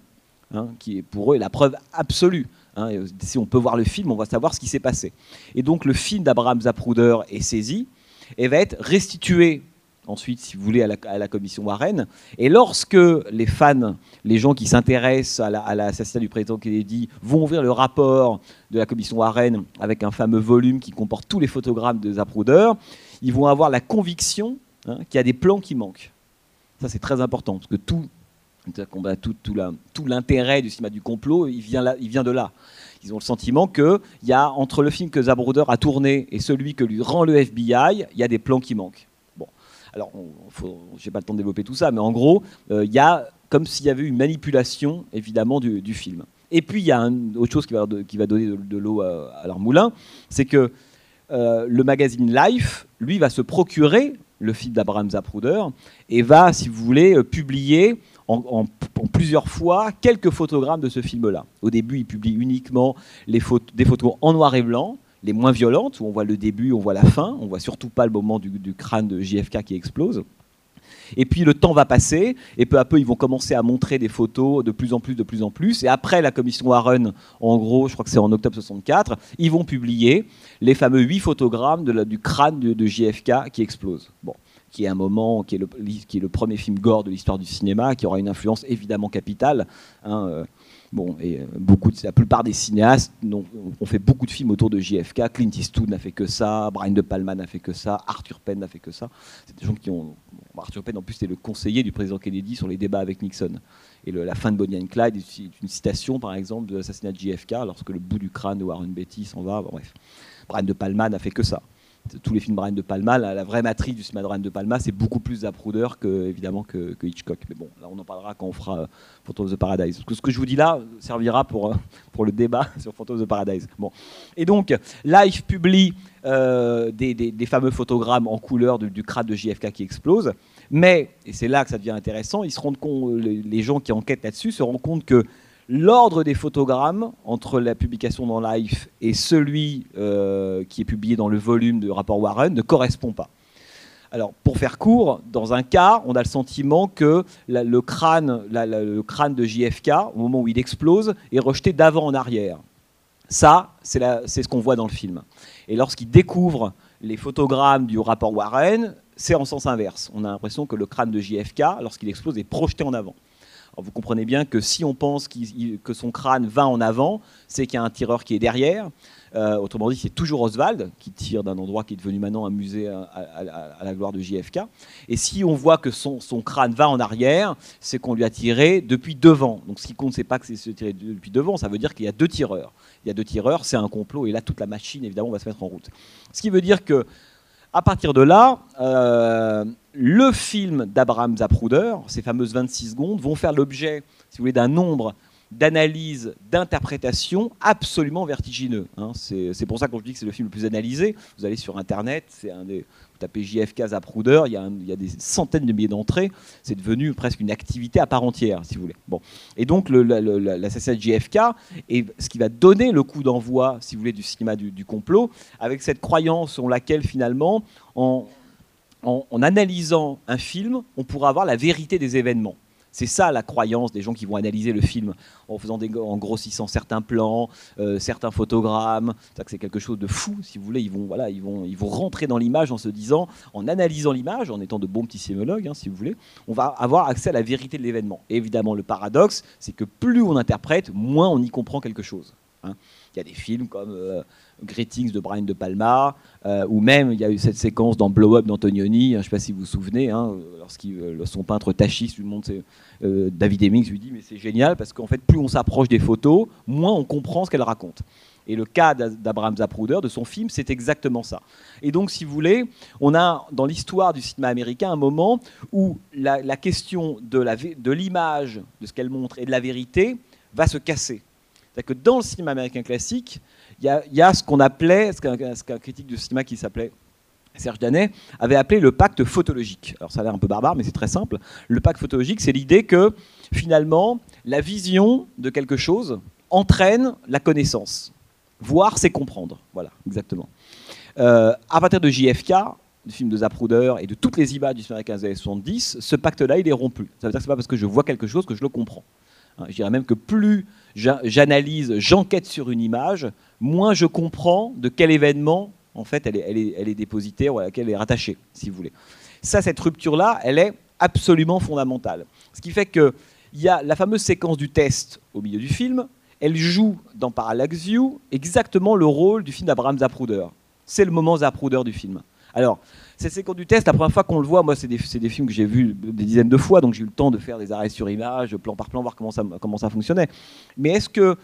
hein, qui est pour eux la preuve absolue. Hein, si on peut voir le film, on va savoir ce qui s'est passé. Et donc le film d'Abraham Zapruder est saisi et va être restitué ensuite, si vous voulez, à la, commission Warren. Et lorsque les fans, les gens qui s'intéressent à l'assassinat du président Kennedy, vont ouvrir le rapport de la commission Warren avec un fameux volume qui comporte tous les photogrammes de Zapruder, ils vont avoir la conviction qu'il y a des plans qui manquent. Ça, c'est très important, parce que tout, l'intérêt du cinéma du complot, il vient, là, il vient de là. Ils ont le sentiment qu'il y a, entre le film que Zabruder a tourné et celui que lui rend le FBI, il y a des plans qui manquent. Alors, je n'ai pas le temps de développer tout ça, mais en gros, euh, il y a comme s'il y avait une manipulation, évidemment, du, film. Et puis, il y a une autre chose qui va, donner de, l'eau à, leur moulin, c'est que euh, le magazine Life, lui, va se procurer le film d'Abraham Zapruder et va, si vous voulez, publier en, plusieurs fois quelques photogrammes de ce film-là. Au début, il publie uniquement les des photos en noir et blanc, les moins violentes, où on voit le début, on voit la fin, on voit surtout pas le moment du, crâne de JFK qui explose. Et puis le temps va passer, et peu à peu, ils vont commencer à montrer des photos de plus en plus, de plus en plus. Et après la commission Warren, en gros, je crois que c'est en octobre 64, ils vont publier les fameux huit photogrammes de du crâne de, JFK qui explose. Bon qui est un moment, qui est le, qui est le premier film gore de l'histoire du cinéma, qui aura une influence évidemment capitale. Hein, euh, Bon, et euh, beaucoup la plupart des cinéastes ont, fait beaucoup de films autour de JFK. Clint Eastwood n'a fait que ça, Brian De Palma n'a fait que ça, Arthur Penn n'a fait que ça. C'est des gens qui ont. Arthur Penn, en plus, c'était le conseiller du président Kennedy sur les débats avec Nixon. Et la fin de Bonnie and Clyde est une citation, par exemple, de l'assassinat de JFK, lorsque le bout du crâne de Warren Beatty s'en va. bref, Brian De Palma n'a fait que ça tous les films Brian De Palma, la, vraie matrice du cinéma de Brian De Palma, c'est beaucoup plus Zapruder que évidemment que, Hitchcock. Mais bon, là on en parlera quand on fera euh, Phantom of the Paradise. Ce que je vous dis là servira pour, euh, pour le débat sur Phantom of the Paradise. Bon. Et donc, Life publie euh, des, fameux photogrammes en couleur du, crâne de JFK qui explose. Mais, et c'est là que ça devient intéressant, ils se rendent compte, les gens qui enquêtent là-dessus se rendent compte que l'ordre des photogrammes entre la publication dans Life et celui euh, qui est publié dans le volume de rapport Warren ne correspond pas. Alors, pour faire court, dans un cas, on a le sentiment que le, crâne, le crâne de JFK, au moment où il explose, est rejeté d'avant en arrière. Ça, c'est ce qu'on voit dans le film. Et lorsqu'il découvre les photogrammes du rapport Warren, c'est en sens inverse. On a l'impression que le crâne de JFK, lorsqu'il explose, est projeté en avant vous comprenez bien que si on pense que son crâne va en avant, c'est qu'il y a un tireur qui est derrière. Euh, autrement dit, c'est toujours Oswald qui tire d'un endroit qui est devenu maintenant un musée à, la gloire de JFK. Et si on voit que son, crâne va en arrière, c'est qu'on lui a tiré depuis devant. Donc ce qui compte, c'est pas que c'est tiré depuis devant, ça veut dire qu'il y a deux tireurs. Il y a deux tireurs, c'est un complot, et là toute la machine évidemment va se mettre en route. Ce qui veut dire que à partir de là, euh, le film d'Abraham Zapruder, ces fameuses 26 secondes, vont faire l'objet, si vous voulez, d'un nombre d'analyses, d'interprétations absolument vertigineux. Hein. C'est pour ça je dis que c'est le film le plus analysé, vous allez sur Internet, c'est un des, tapez JFK Zapruder, il y, a il y a des centaines de milliers d'entrées, c'est devenu presque une activité à part entière, si vous voulez. Bon. Et donc l'assassinat de JFK est ce qui va donner le coup d'envoi, si vous voulez, du cinéma du, complot, avec cette croyance selon laquelle finalement, en en, analysant un film, on pourra avoir la vérité des événements. C'est ça la croyance des gens qui vont analyser le film en faisant des, en grossissant certains plans, euh, certains photogrammes. C'est quelque chose de fou, si vous voulez. Ils vont, voilà, ils vont, ils vont rentrer dans l'image en se disant, en analysant l'image, en étant de bons petits sémologues, hein, si vous voulez, on va avoir accès à la vérité de l'événement. Évidemment, le paradoxe, c'est que plus on interprète, moins on y comprend quelque chose. Hein. Il y a des films comme euh, Greetings de Brian De Palma, euh, ou même il y a eu cette séquence dans Blow Up d'Antonioni, hein, je ne sais pas si vous vous souvenez, hein, lorsqu'il euh, son peintre tachiste lui montre, David Hemmings lui dit mais c'est génial parce qu'en fait plus on s'approche des photos, moins on comprend ce qu'elle raconte. Et le cas d'Abraham Zapruder, de son film, c'est exactement ça. Et donc, si vous voulez, on a dans l'histoire du cinéma américain un moment où la, question de l'image, de ce qu'elle montre et de la vérité va se casser. C'est-à-dire que dans le cinéma américain classique, il y, a ce qu'on appelait, ce qu'un critique du cinéma qui s'appelait Serge Danet avait appelé le pacte photologique. Alors ça a l'air un peu barbare, mais c'est très simple. Le pacte photologique, c'est l'idée que finalement, la vision de quelque chose entraîne la connaissance. Voir, c'est comprendre. Voilà, exactement. Euh, à partir de JFK, du film de Zapruder et de toutes les images du cinéma américain des années 70, ce pacte-là, il est rompu. Ça veut dire que ce n'est pas parce que je vois quelque chose que je le comprends. Hein, je dirais même que plus j'analyse, j'enquête sur une image, moins je comprends de quel événement en fait elle est, elle dépositaire ou à laquelle elle est rattachée, si vous voulez. Ça, cette rupture-là, elle est absolument fondamentale. Ce qui fait qu'il y a la fameuse séquence du test au milieu du film, elle joue dans Parallax View exactement le rôle du film d'Abraham Zapruder. C'est le moment Zapruder du film. Alors, cette séquence du test, la première fois qu'on le voit, moi, c'est des, films que j'ai vus des dizaines de fois, donc j'ai eu le temps de faire des arrêts sur image, plan par plan, voir comment ça fonctionnait. Mais est-ce que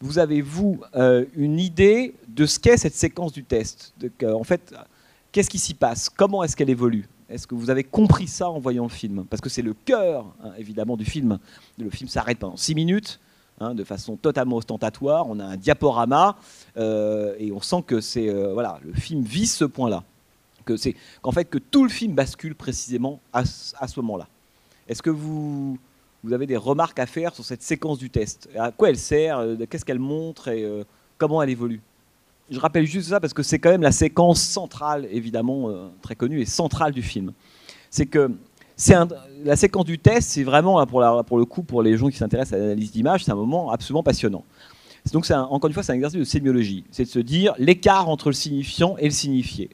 vous avez, vous, euh, une idée de ce qu'est cette séquence du test En fait, qu'est-ce qui s'y passe? Comment est-ce qu'elle évolue? Est-ce que vous avez compris ça en voyant le film? Parce que c'est le cœur, hein, évidemment, du film. Le film s'arrête pendant six minutes. hein, de façon totalement ostentatoire. On a un diaporama euh, et on sent que c'est euh, voilà, le film vise ce point-là, que qu'en fait que tout le film bascule précisément à, à ce moment-là. Est-ce que vous vous avez des remarques à faire sur cette séquence du test À quoi elle sert euh, Qu'est-ce qu'elle montre et euh, comment elle évolue? Je rappelle juste ça parce que c'est quand même la séquence centrale, évidemment euh, très connue et centrale du film. C'est que la séquence du test, c'est vraiment là, pour, le coup pour les gens qui s'intéressent à l'analyse d'image, c'est un moment absolument passionnant. Donc encore une fois c'est un exercice de sémiologie, c'est de se dire l'écart entre le signifiant et le signifié.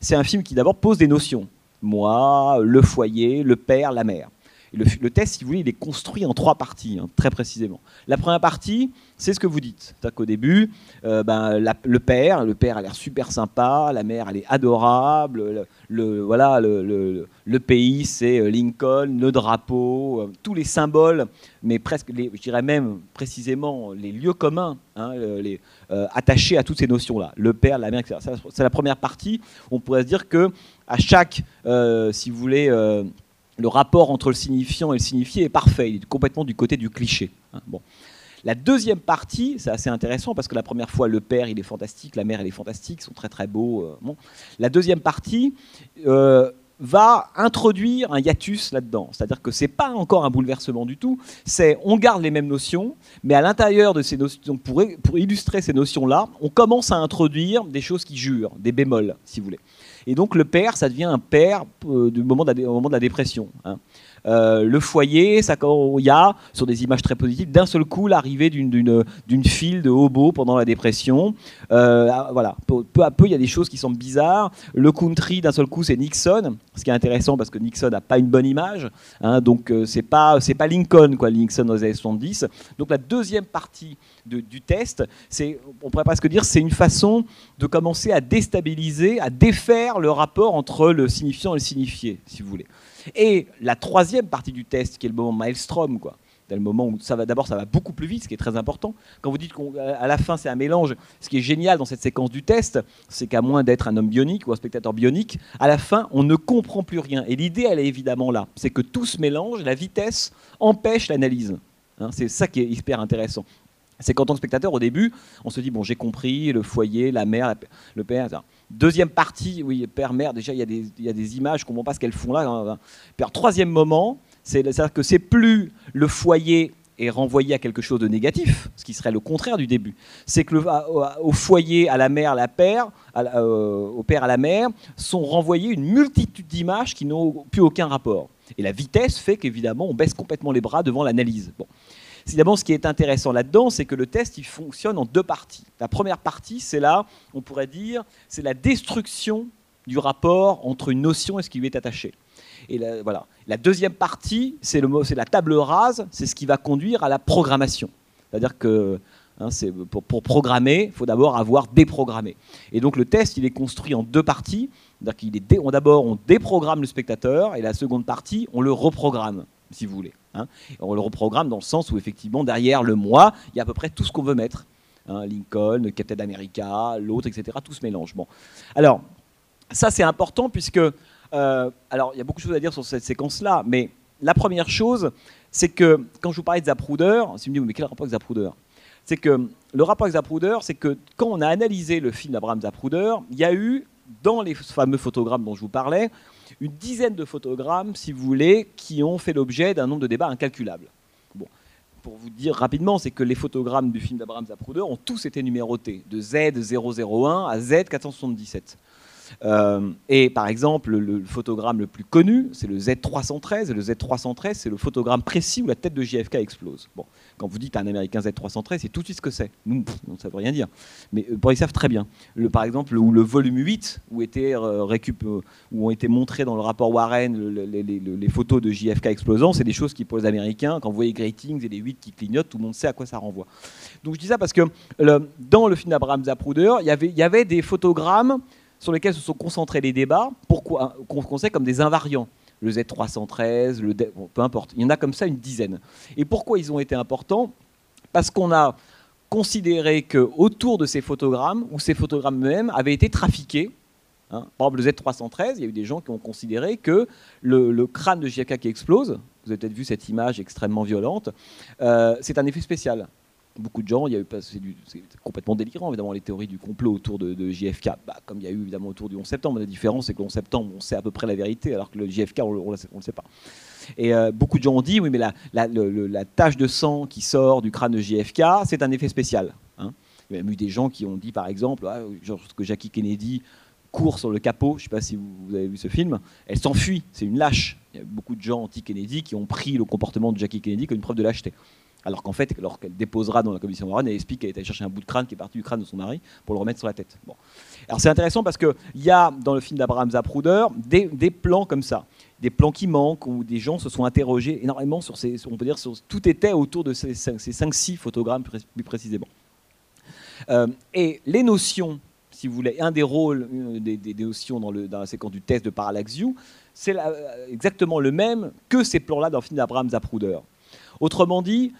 C'est un film qui d'abord pose des notions, moi, le foyer, le père, la mère. Le, test, si vous voulez, il est construit en trois parties, hein, très précisément. La première partie, c'est ce que vous dites. C'est-à-dire qu'au début, euh, ben, le père, le père a l'air super sympa, la mère, elle est adorable. Le, voilà, le, le- pays, c'est euh, Lincoln, le drapeau, euh, tous les symboles, mais presque, je dirais même précisément les lieux communs, hein, attachés à toutes ces notions-là. Le père, la mère, etc. C'est la première partie. On pourrait se dire que à chaque, si vous voulez. Le rapport entre le signifiant et le signifié est parfait, il est complètement du côté du cliché. hein. Bon. La deuxième partie, c'est assez intéressant parce que la première fois, le père, il est fantastique, la mère, elle est fantastique, ils sont très très beaux. euh, bon. La deuxième partie euh, va introduire un hiatus là-dedans. C'est-à-dire que c'est pas encore un bouleversement du tout, c'est on garde les mêmes notions, mais à l'intérieur de ces notions, pour, pour illustrer ces notions-là, on commence à introduire des choses qui jurent, des bémols, si vous voulez. Et donc le père, ça devient un père euh, au moment de la dépression. hein. Euh, le foyer, ça, il y a, sur des images très positives, d'un seul coup l'arrivée d'une- file de hobos pendant la dépression. Euh, ah, voilà, peu, à peu, il y a des choses qui semblent bizarres. Le country, d'un seul coup, c'est Nixon, ce qui est intéressant parce que Nixon n'a pas une bonne image. hein, donc euh, c'est pas Lincoln quoi, Nixon dans les années 70. Donc la deuxième partie du test, c'est on pourrait presque dire c'est une façon de commencer à déstabiliser, à défaire le rapport entre le signifiant et le signifié, si vous voulez. Et la troisième partie du test, qui est le moment maelstrom, quoi. C'est le moment où ça va d'abord ça va beaucoup plus vite, ce qui est très important. Quand vous dites qu'à la fin c'est un mélange, ce qui est génial dans cette séquence du test, c'est qu'à moins d'être un homme bionique ou un spectateur bionique, à la fin on ne comprend plus rien. Et l'idée elle est évidemment là, c'est que tout se mélange, la vitesse empêche l'analyse. Hein, c'est ça qui est hyper intéressant. C'est qu'en tant que spectateur, au début, on se dit bon, j'ai compris le foyer, la mère, le père. etc. Deuxième partie, oui, père, mère. Déjà, il y a des, y a des images, je comprends pas ce qu'elles font là. hein. Alors, troisième moment, c'est c'est-à-dire que c'est plus le foyer est renvoyé à quelque chose de négatif, ce qui serait le contraire du début. C'est que le- au, foyer, à la mère, à la père, euh, au père, à la mère, sont renvoyées une multitude d'images qui n'ont plus aucun rapport. Et la vitesse fait qu'évidemment, on baisse complètement les bras devant l'analyse. Bon. Évidemment, ce qui est intéressant là-dedans, c'est que le test, il fonctionne en deux parties. La première partie, c'est là, on pourrait dire, c'est la destruction du rapport entre une notion et ce qui lui est attaché. Et la, voilà. la deuxième partie, c'est la table rase, c'est ce qui va conduire à la programmation. C'est-à-dire que hein, pour, programmer, il faut d'abord avoir déprogrammé. Et donc le test, il est construit en deux parties. Dé- on- d'abord, on déprogramme le spectateur, et la seconde partie, on le reprogramme, si vous voulez. hein. On le reprogramme dans le sens où, effectivement, derrière le moi, il y a à peu près tout ce qu'on veut mettre. Hein, Lincoln, Captain America, l'autre, etc. Tout se mélange. Bon. Alors, ça, c'est important puisque. euh, alors, il y a beaucoup de choses à dire sur cette séquence-là, mais la première chose, c'est que quand je vous parlais de Zapruder, si vous me dites, mais quel rapport avec Zapruder? C'est que le rapport avec Zapruder, c'est que quand on a analysé le film d'Abraham Zapruder, il y a eu, dans les fameux photogrammes dont je vous parlais, une dizaine de photogrammes, si vous voulez, qui ont fait l'objet d'un nombre de débats incalculable. Bon. Pour vous dire rapidement, c'est que les photogrammes du film d'Abraham Zapruder ont tous été numérotés, de Z001 à Z477. Euh, et par exemple, le, photogramme le plus connu, c'est le Z313. Et le Z313, c'est le photogramme précis où la tête de JFK explose. Bon, quand vous dites un Américain Z313, c'est tout de suite ce que c'est. Nous, ça ne veut rien dire. Mais euh, bon, ils savent très bien. Par exemple, où le volume 8, où, était, euh, euh, où ont été montrées dans le rapport Warren le- le- les, photos de JFK explosant, c'est des choses qui, pour les Américains, quand vous voyez Gratings et les 8 qui clignotent, tout le monde sait à quoi ça renvoie. Donc je dis ça parce que dans le film d'Abraham Zapruder, il y avait des photogrammes sur lesquels se sont concentrés les débats, qu'on sait comme des invariants. Le Z313, le bon, peu importe. Il y en a comme ça une dizaine. Et pourquoi ils ont été importants? Parce qu'on a considéré que autour de ces photogrammes, ou ces photogrammes eux-mêmes, avaient été trafiqués. hein. Par exemple, le Z313, il y a eu des gens qui ont considéré que le, le crâne de JFK qui explose, vous avez peut-être vu cette image extrêmement violente, euh, c'est un effet spécial. Beaucoup de gens, il y a eu, c'est, complètement délirant évidemment les théories du complot autour de, JFK, bah, comme il y a eu évidemment autour du 11 septembre. La différence c'est que le 11 septembre on sait à peu près la vérité, alors que le JFK on ne le sait pas. Et euh, beaucoup de gens ont dit oui mais la, la, tache de sang qui sort du crâne de JFK c'est un effet spécial. Hein. Il y a même eu des gens qui ont dit par exemple ah, que Jackie Kennedy court sur le capot, je ne sais pas si vous avez vu ce film, elle s'enfuit, c'est une lâche. Il y a beaucoup de gens anti-Kennedy qui ont pris le comportement de Jackie Kennedy comme une preuve de lâcheté. Alors qu'en fait, lorsqu'elle déposera dans la commission Warren, elle explique qu'elle est allée chercher un bout de crâne qui est parti du crâne de son mari pour le remettre sur la tête. Bon. Alors c'est intéressant parce qu'il y a dans le film d'Abraham Zapruder des, des, plans comme ça, des plans qui manquent où des gens se sont interrogés énormément sur ces, on peut dire, sur, tout était autour de ces 5-6 photogrammes plus précisément. Euh, et les notions, si vous voulez, un des rôles euh, des, notions dans, la séquence du test de Parallax c'est exactement le même que ces plans-là dans le film d'Abraham Zapruder. Autrement dit,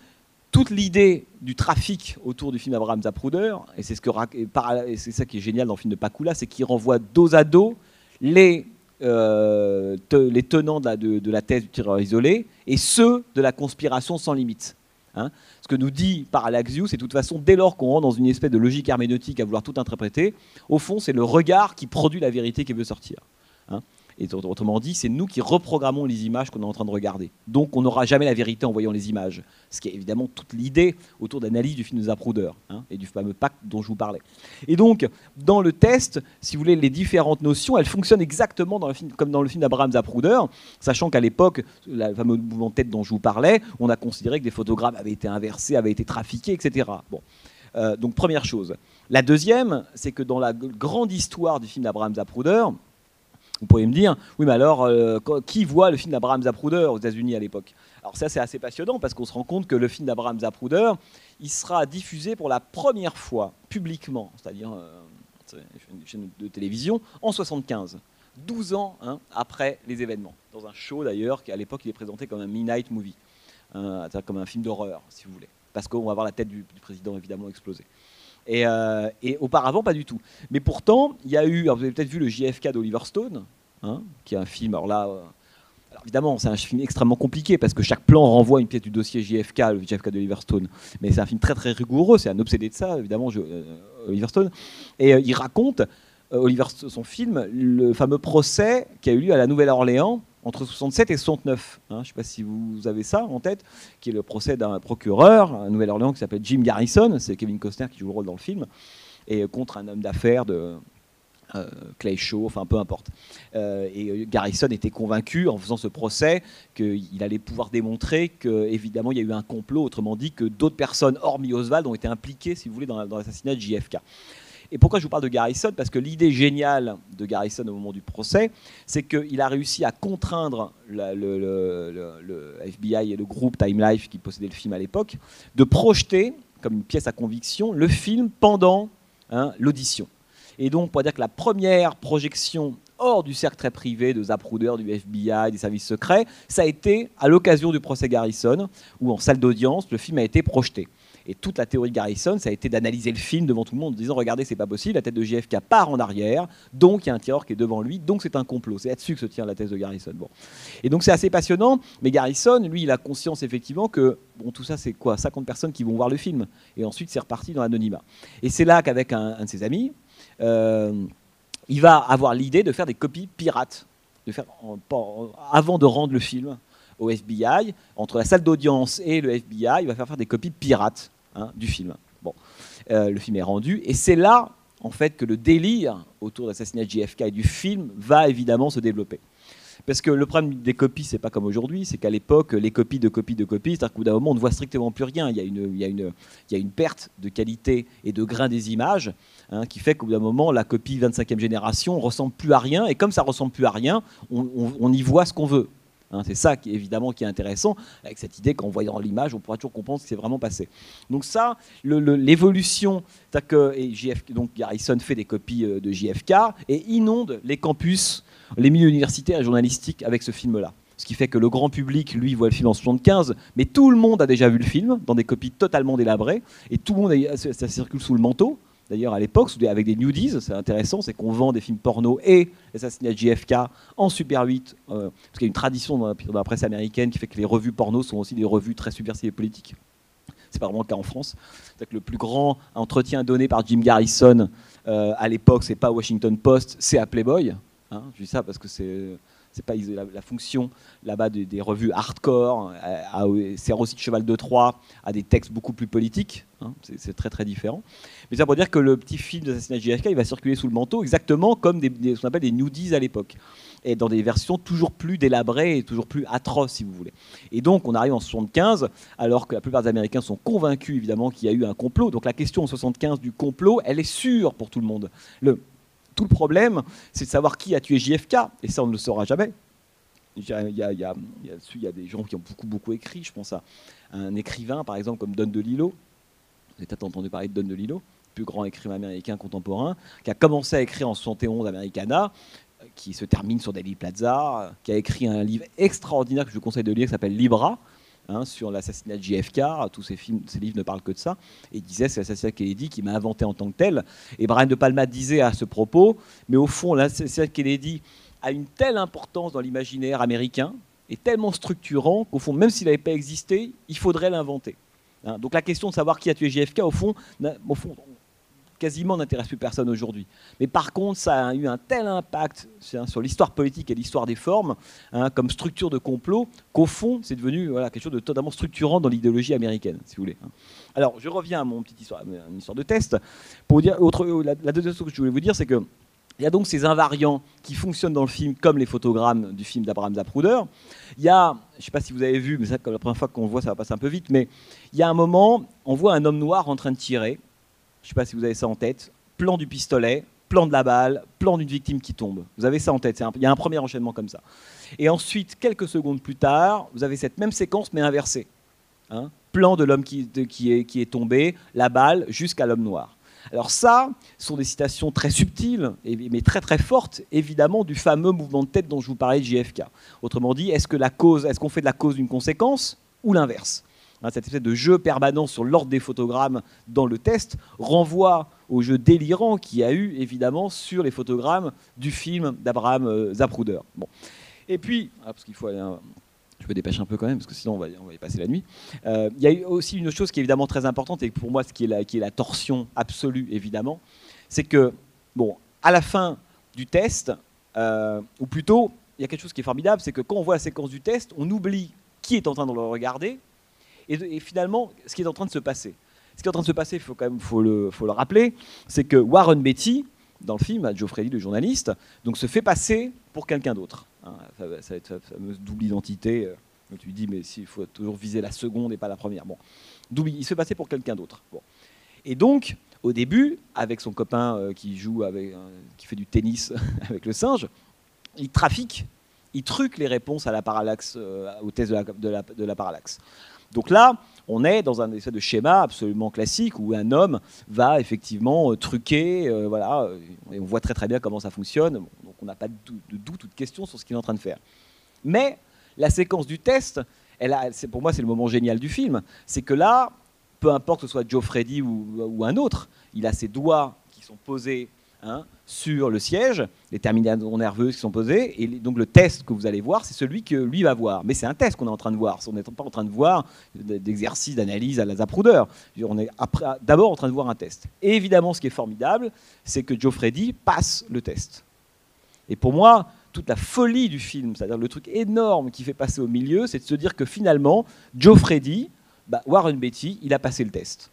toute l'idée du trafic autour du film d'Abraham Zapruder, et c'est ce ça qui est génial dans le film de Pakula, c'est qu'il renvoie dos à dos les, euh, les tenants de la, thèse du tireur isolé et ceux de la conspiration sans limite. Hein. ce que nous dit Parallaxius, c'est de toute façon, dès lors qu'on rentre dans une espèce de logique herméneutique à vouloir tout interpréter, au fond, c'est le regard qui produit la vérité qui veut sortir. Hein. Autrement dit, c'est nous qui reprogrammons les images qu'on est en train de regarder. Donc on n'aura jamais la vérité en voyant les images. Ce qui est évidemment toute l'idée autour d'analyse du film de Zapruder hein, et du fameux pacte dont je vous parlais. Et donc, dans le test, si vous voulez, les différentes notions, elles fonctionnent exactement dans le film, comme dans le film d'Abraham Zapruder, sachant qu'à l'époque, le fameux mouvement de tête dont je vous parlais, on a considéré que des photogrammes avaient été inversés, avaient été trafiqués, etc. Bon. Euh, donc première chose. La deuxième, c'est que dans la grande histoire du film d'Abraham Zapruder, vous pourriez me dire, oui, mais alors, euh, qui voit le film d'Abraham Zapruder aux États-Unis à l'époque? Alors ça, c'est assez passionnant parce qu'on se rend compte que le film d'Abraham Zapruder, il sera diffusé pour la première fois publiquement, c'est-à-dire euh, une chaîne de télévision, en 75. 12 ans hein, après les événements. Dans un show d'ailleurs, qui à l'époque il est présenté comme un midnight movie, hein, comme un film d'horreur, si vous voulez. Parce qu'on va voir la tête du, président évidemment exploser. Et, euh, et, auparavant, pas du tout. Mais pourtant, il y a eu, vous avez peut-être vu le JFK d'Oliver Stone, hein, qui est un film, alors là, euh, alors évidemment, c'est un film extrêmement compliqué parce que chaque plan renvoie une pièce du dossier JFK, le JFK d'Oliver Stone. Mais c'est un film très très rigoureux, c'est un obsédé de ça, évidemment, je, euh, Oliver Stone. Et il raconte, Oliver, son film, le fameux procès qui a eu lieu à la Nouvelle-Orléans entre 67 et 69. Hein, je ne sais pas si vous avez ça en tête, qui est le procès d'un procureur à Nouvelle-Orléans qui s'appelle Jim Garrison, c'est Kevin Costner qui joue le rôle dans le film, et contre un homme d'affaires de euh, Clay Shaw, enfin peu importe. Euh, et Garrison était convaincu en faisant ce procès qu'il allait pouvoir démontrer qu'évidemment il y a eu un complot, autrement dit que d'autres personnes, hormis Oswald, ont été impliquées, si vous voulez, dans l'assassinat de JFK. Et pourquoi je vous parle de Garrison? Parce que l'idée géniale de Garrison au moment du procès, c'est qu'il a réussi à contraindre le, FBI et le groupe Time Life qui possédait le film à l'époque de projeter, comme une pièce à conviction, le film pendant hein, l'audition. Et donc, pour dire que la première projection hors du cercle très privé de Zapruder, du FBI, des services secrets, ça a été à l'occasion du procès Garrison, où en salle d'audience, le film a été projeté. Et toute la théorie de Garrison, ça a été d'analyser le film devant tout le monde en disant regardez, c'est pas possible, la tête de JFK part en arrière, donc il y a un tireur qui est devant lui, donc c'est un complot. C'est là-dessus que se tient la thèse de Garrison. Bon. Et donc c'est assez passionnant, mais Garrison, lui, il a conscience effectivement que bon, tout ça, c'est quoi 50 personnes qui vont voir le film. Et ensuite, c'est reparti dans l'anonymat. Et c'est là qu'avec un, de ses amis, euh, il va avoir l'idée de faire des copies pirates. De faire, avant de rendre le film, au FBI, entre la salle d'audience et le FBI, il va faire faire des copies pirates hein, du film. Bon, euh, le film est rendu, et c'est là, en fait, que le délire autour de l'assassinat de JFK et du film va évidemment se développer. Parce que le problème des copies, c'est pas comme aujourd'hui, c'est qu'à l'époque, les copies de copies de copies, c'est-à-dire qu'au bout d'un moment, on ne voit strictement plus rien. Il y, a une, perte de qualité et de grain des images hein, qui fait qu'au bout d'un moment, la copie 25e génération ressemble plus à rien. Et comme ça ressemble plus à rien, on y voit ce qu'on veut. Hein, c'est ça qui évidemment qui est intéressant avec cette idée qu'en voyant l'image, on pourra toujours comprendre ce qui s'est vraiment passé. Donc ça, l'évolution, donc Garrison fait des copies euh, de JFK et inonde les campus, les milieux universitaires et journalistiques avec ce film-là. Ce qui fait que le grand public, lui, voit le film en 75, mais tout le monde a déjà vu le film dans des copies totalement délabrées, et tout le monde, ça circule sous le manteau d'ailleurs à l'époque, avec des nudies, c'est intéressant, c'est qu'on vend des films porno et l'assassinat de JFK en Super 8, euh, parce qu'il y a une tradition dans la, presse américaine qui fait que les revues porno sont aussi des revues très subversives et politiques. c'est pas vraiment le cas en France. Que le plus grand entretien donné par Jim Garrison euh, à l'époque, c'est pas Washington Post, c'est à Playboy. Hein, je dis ça parce que c'est c'est pas la, fonction là-bas des, revues hardcore, c'est aussi de cheval de Troie, à des textes beaucoup plus politiques. Hein, c'est très très différent. Mais ça pour dire que le petit film d'assassinat JFK, il va circuler sous le manteau exactement comme des, ce qu'on appelle des nudies à l'époque. Et dans des versions toujours plus délabrées et toujours plus atroces, si vous voulez. Et donc, on arrive en 75, alors que la plupart des Américains sont convaincus, évidemment, qu'il y a eu un complot. Donc, la question en 75 du complot, elle est sûre pour tout le monde. Tout le problème, c'est de savoir qui a tué JFK, et ça, on ne le saura jamais. Il y, a, des gens qui ont beaucoup, beaucoup écrit. Je pense à un écrivain, par exemple, comme Don DeLillo. Vous avez peut-être entendu parler de Don DeLillo, plus grand écrivain américain contemporain, qui a commencé à écrire en 71 Americana, qui se termine sur Daily Plaza, qui a écrit un livre extraordinaire que je vous conseille de lire, qui s'appelle Libra, Hein, sur l'assassinat de JFK. Tous ces, films, ces livres ne parlent que de ça. Et il disait c'est l'assassinat Kennedy qui m'a inventé en tant que tel. Et Brian De Palma disait à ce propos, mais au fond, l'assassinat Kennedy a une telle importance dans l'imaginaire américain et tellement structurant qu'au fond, même s'il n'avait pas existé, il faudrait l'inventer. Hein, donc la question de savoir qui a tué JFK, au fond, au fond quasiment n'intéresse plus personne aujourd'hui. Mais par contre, ça a eu un tel impact sur l'histoire politique et l'histoire des formes, hein, comme structure de complot, qu'au fond, c'est devenu quelque chose de totalement structurant dans l'idéologie américaine, si vous voulez. Hein. Alors, je reviens à mon petite histoire, une histoire de test. Pour dire, autre, la, deuxième chose que je voulais vous dire, c'est que il y a donc ces invariants qui fonctionnent dans le film comme les photogrammes du film d'Abraham Zapruder. Il y a, je ne sais pas si vous avez vu, mais ça, la première fois qu'on voit, ça va passer un peu vite, mais il y a un moment, on voit un homme noir en train de tirer je ne sais pas si vous avez ça en tête, plan du pistolet, plan de la balle, plan d'une victime qui tombe. Vous avez ça en tête, il y a un premier enchaînement comme ça. Et ensuite, quelques secondes plus tard, vous avez cette même séquence mais inversée. Hein. plan de l'homme qui, est, tombé, la balle jusqu'à l'homme noir. Alors ça, ce sont des citations très subtiles, mais très très fortes, évidemment, du fameux mouvement de tête dont je vous parlais de JFK. Autrement dit, est-ce que la cause, est-ce qu'on fait de la cause d'une conséquence ou l'inverse? Hein, cette espèce de jeu permanent sur l'ordre des photogrammes dans le test renvoie au jeu délirant qu'il y a eu évidemment sur les photogrammes du film d'Abraham euh, Zapruder. Bon. Et puis, ah, parce qu'il faut aller, je me dépêche un peu quand même parce que sinon on va, on va y passer la nuit. Euh, il y a aussi une chose qui est évidemment très importante et pour moi ce qui est la, torsion absolue évidemment, c'est que bon, à la fin du test, euh, ou plutôt il y a quelque chose qui est formidable, c'est que quand on voit la séquence du test, on oublie qui est en train de le regarder et, finalement, ce qui est en train de se passer. Ce qui est en train de se passer, il faut quand même le, rappeler, c'est que Warren Beatty, dans le film, Joe Freddy, le journaliste, donc se fait passer pour quelqu'un d'autre. Hein, ça, va être cette fameuse double identité. Euh, tu dis, mais il faut toujours viser la seconde et pas la première. Bon, il se fait passer pour quelqu'un d'autre. Bon. Et donc, au début, avec son copain euh, qui joue avec, euh, qui fait du tennis avec le singe, il trafique, il truque les réponses à la parallaxe, au test de la, de la, de la parallaxe. Donc là, on est dans un essai de schéma absolument classique où un homme va effectivement euh, truquer, euh, voilà, et on voit très très bien comment ça fonctionne, donc on n'a pas de doute ou de question sur ce qu'il est en train de faire. Mais la séquence du test, pour moi c'est le moment génial du film, c'est que là, peu importe que ce soit Joe Freddy ou un autre, il a ses doigts qui sont posés Hein, sur le siège, les terminaisons nerveuses qui sont posées, et donc le test que vous allez voir, c'est celui que lui va voir. Mais c'est un test qu'on est en train de voir. On n'est pas en train de voir d'exercice d'analyse à la Zapruder. On est d'abord en train de voir un test. Et évidemment, ce qui est formidable, c'est que Joe Freddy passe le test. Et pour moi, toute la folie du film, c'est-à-dire le truc énorme qui fait passer au milieu, c'est de se dire que finalement, Joe Freddy, bah, Warren Beatty, il a passé le test.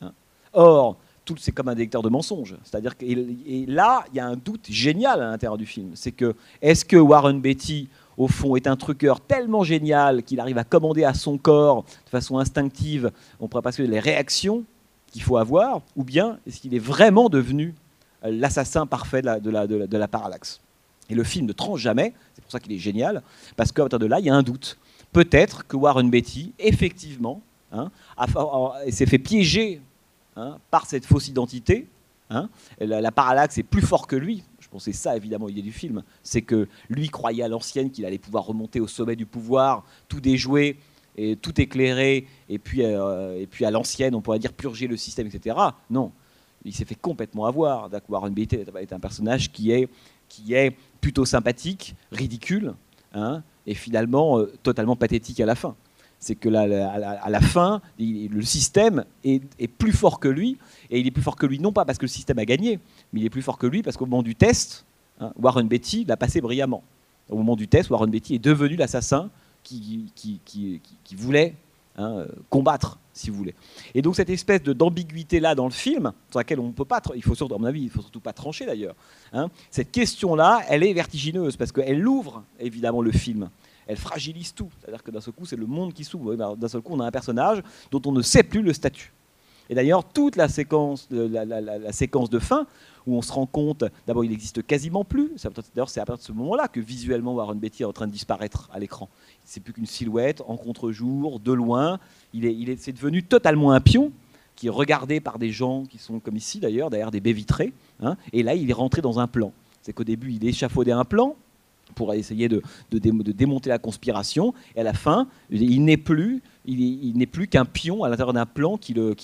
Hein. Or, c'est comme un détecteur de mensonges. C'est-à-dire que et là, il y a un doute génial à l'intérieur du film. C'est que est-ce que Warren Beatty, au fond, est un truqueur tellement génial qu'il arrive à commander à son corps de façon instinctive, on pourrait passer les réactions qu'il faut avoir, ou bien est-ce qu'il est vraiment devenu euh, l'assassin parfait de la, parallaxe? Et le film ne tranche jamais, c'est pour ça qu'il est génial, parce qu'à partir de là, il y a un doute. Peut-être que Warren Beatty, effectivement, hein, s'est fait piéger Hein, par cette fausse identité. Hein. la, parallaxe est plus fort que lui. Je c'est ça, évidemment, l'idée du film. C'est que lui croyait à l'ancienne qu'il allait pouvoir remonter au sommet du pouvoir, tout déjouer, et tout éclairer, et puis, euh, et puis à l'ancienne, on pourrait dire purger le système, etc. Non, il s'est fait complètement avoir. Warren Beatty est un personnage qui est, qui est plutôt sympathique, ridicule, hein, et finalement euh, totalement pathétique à la fin. C'est que à la fin, le système est, plus fort que lui, et il est plus fort que lui non pas parce que le système a gagné, mais il est plus fort que lui parce qu'au moment du test, hein, Warren Beatty l'a passé brillamment. Au moment du test, Warren Beatty est devenu l'assassin qui, voulait hein, combattre, si vous voulez. Et donc cette espèce d'ambiguïté-là dans le film, sur laquelle on ne peut pas, il faut surtout, à mon avis, il faut surtout pas trancher d'ailleurs, hein, cette question-là, elle est vertigineuse parce qu'elle ouvre évidemment le film elle fragilise tout. C'est-à-dire que d'un seul coup, c'est le monde qui s'ouvre. D'un seul coup, on a un personnage dont on ne sait plus le statut. Et d'ailleurs, toute la séquence, la, séquence de fin, où on se rend compte, d'abord, il n'existe quasiment plus. D'ailleurs, c'est à partir de ce moment-là que visuellement, Warren Beatty est en train de disparaître à l'écran. C'est plus qu'une silhouette en contre-jour, de loin. Il est, devenu totalement un pion qui est regardé par des gens qui sont comme ici d'ailleurs, derrière des baies vitrées. Hein. et là, il est rentré dans un plan. C'est qu'au début, il échafaudait un plan, pour essayer de, démonter la conspiration. Et à la fin, il n'est plus, il, n'est plus qu'un pion à l'intérieur d'un plan qui le,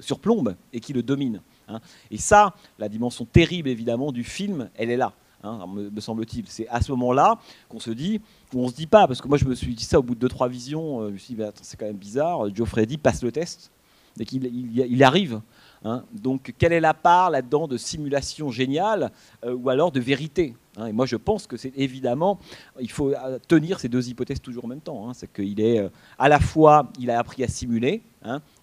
surplombe et qui le domine. Hein. Et ça, la dimension terrible évidemment du film, elle est là. Hein, me, semble-t-il. C'est à ce moment-là qu'on se dit, où on se dit pas, parce que moi je me suis dit ça au bout de deux trois visions, euh, je me suis dit c'est quand même bizarre. Joe Freddy passe le test et qu'il il, arrive. Hein. Donc quelle est la part là-dedans de simulation géniale euh, ou alors de vérité Hein, et moi, je pense que c'est évidemment, il faut euh, tenir ces deux hypothèses toujours en même temps. Hein. c'est qu'il est euh, à la fois, il a appris à simuler,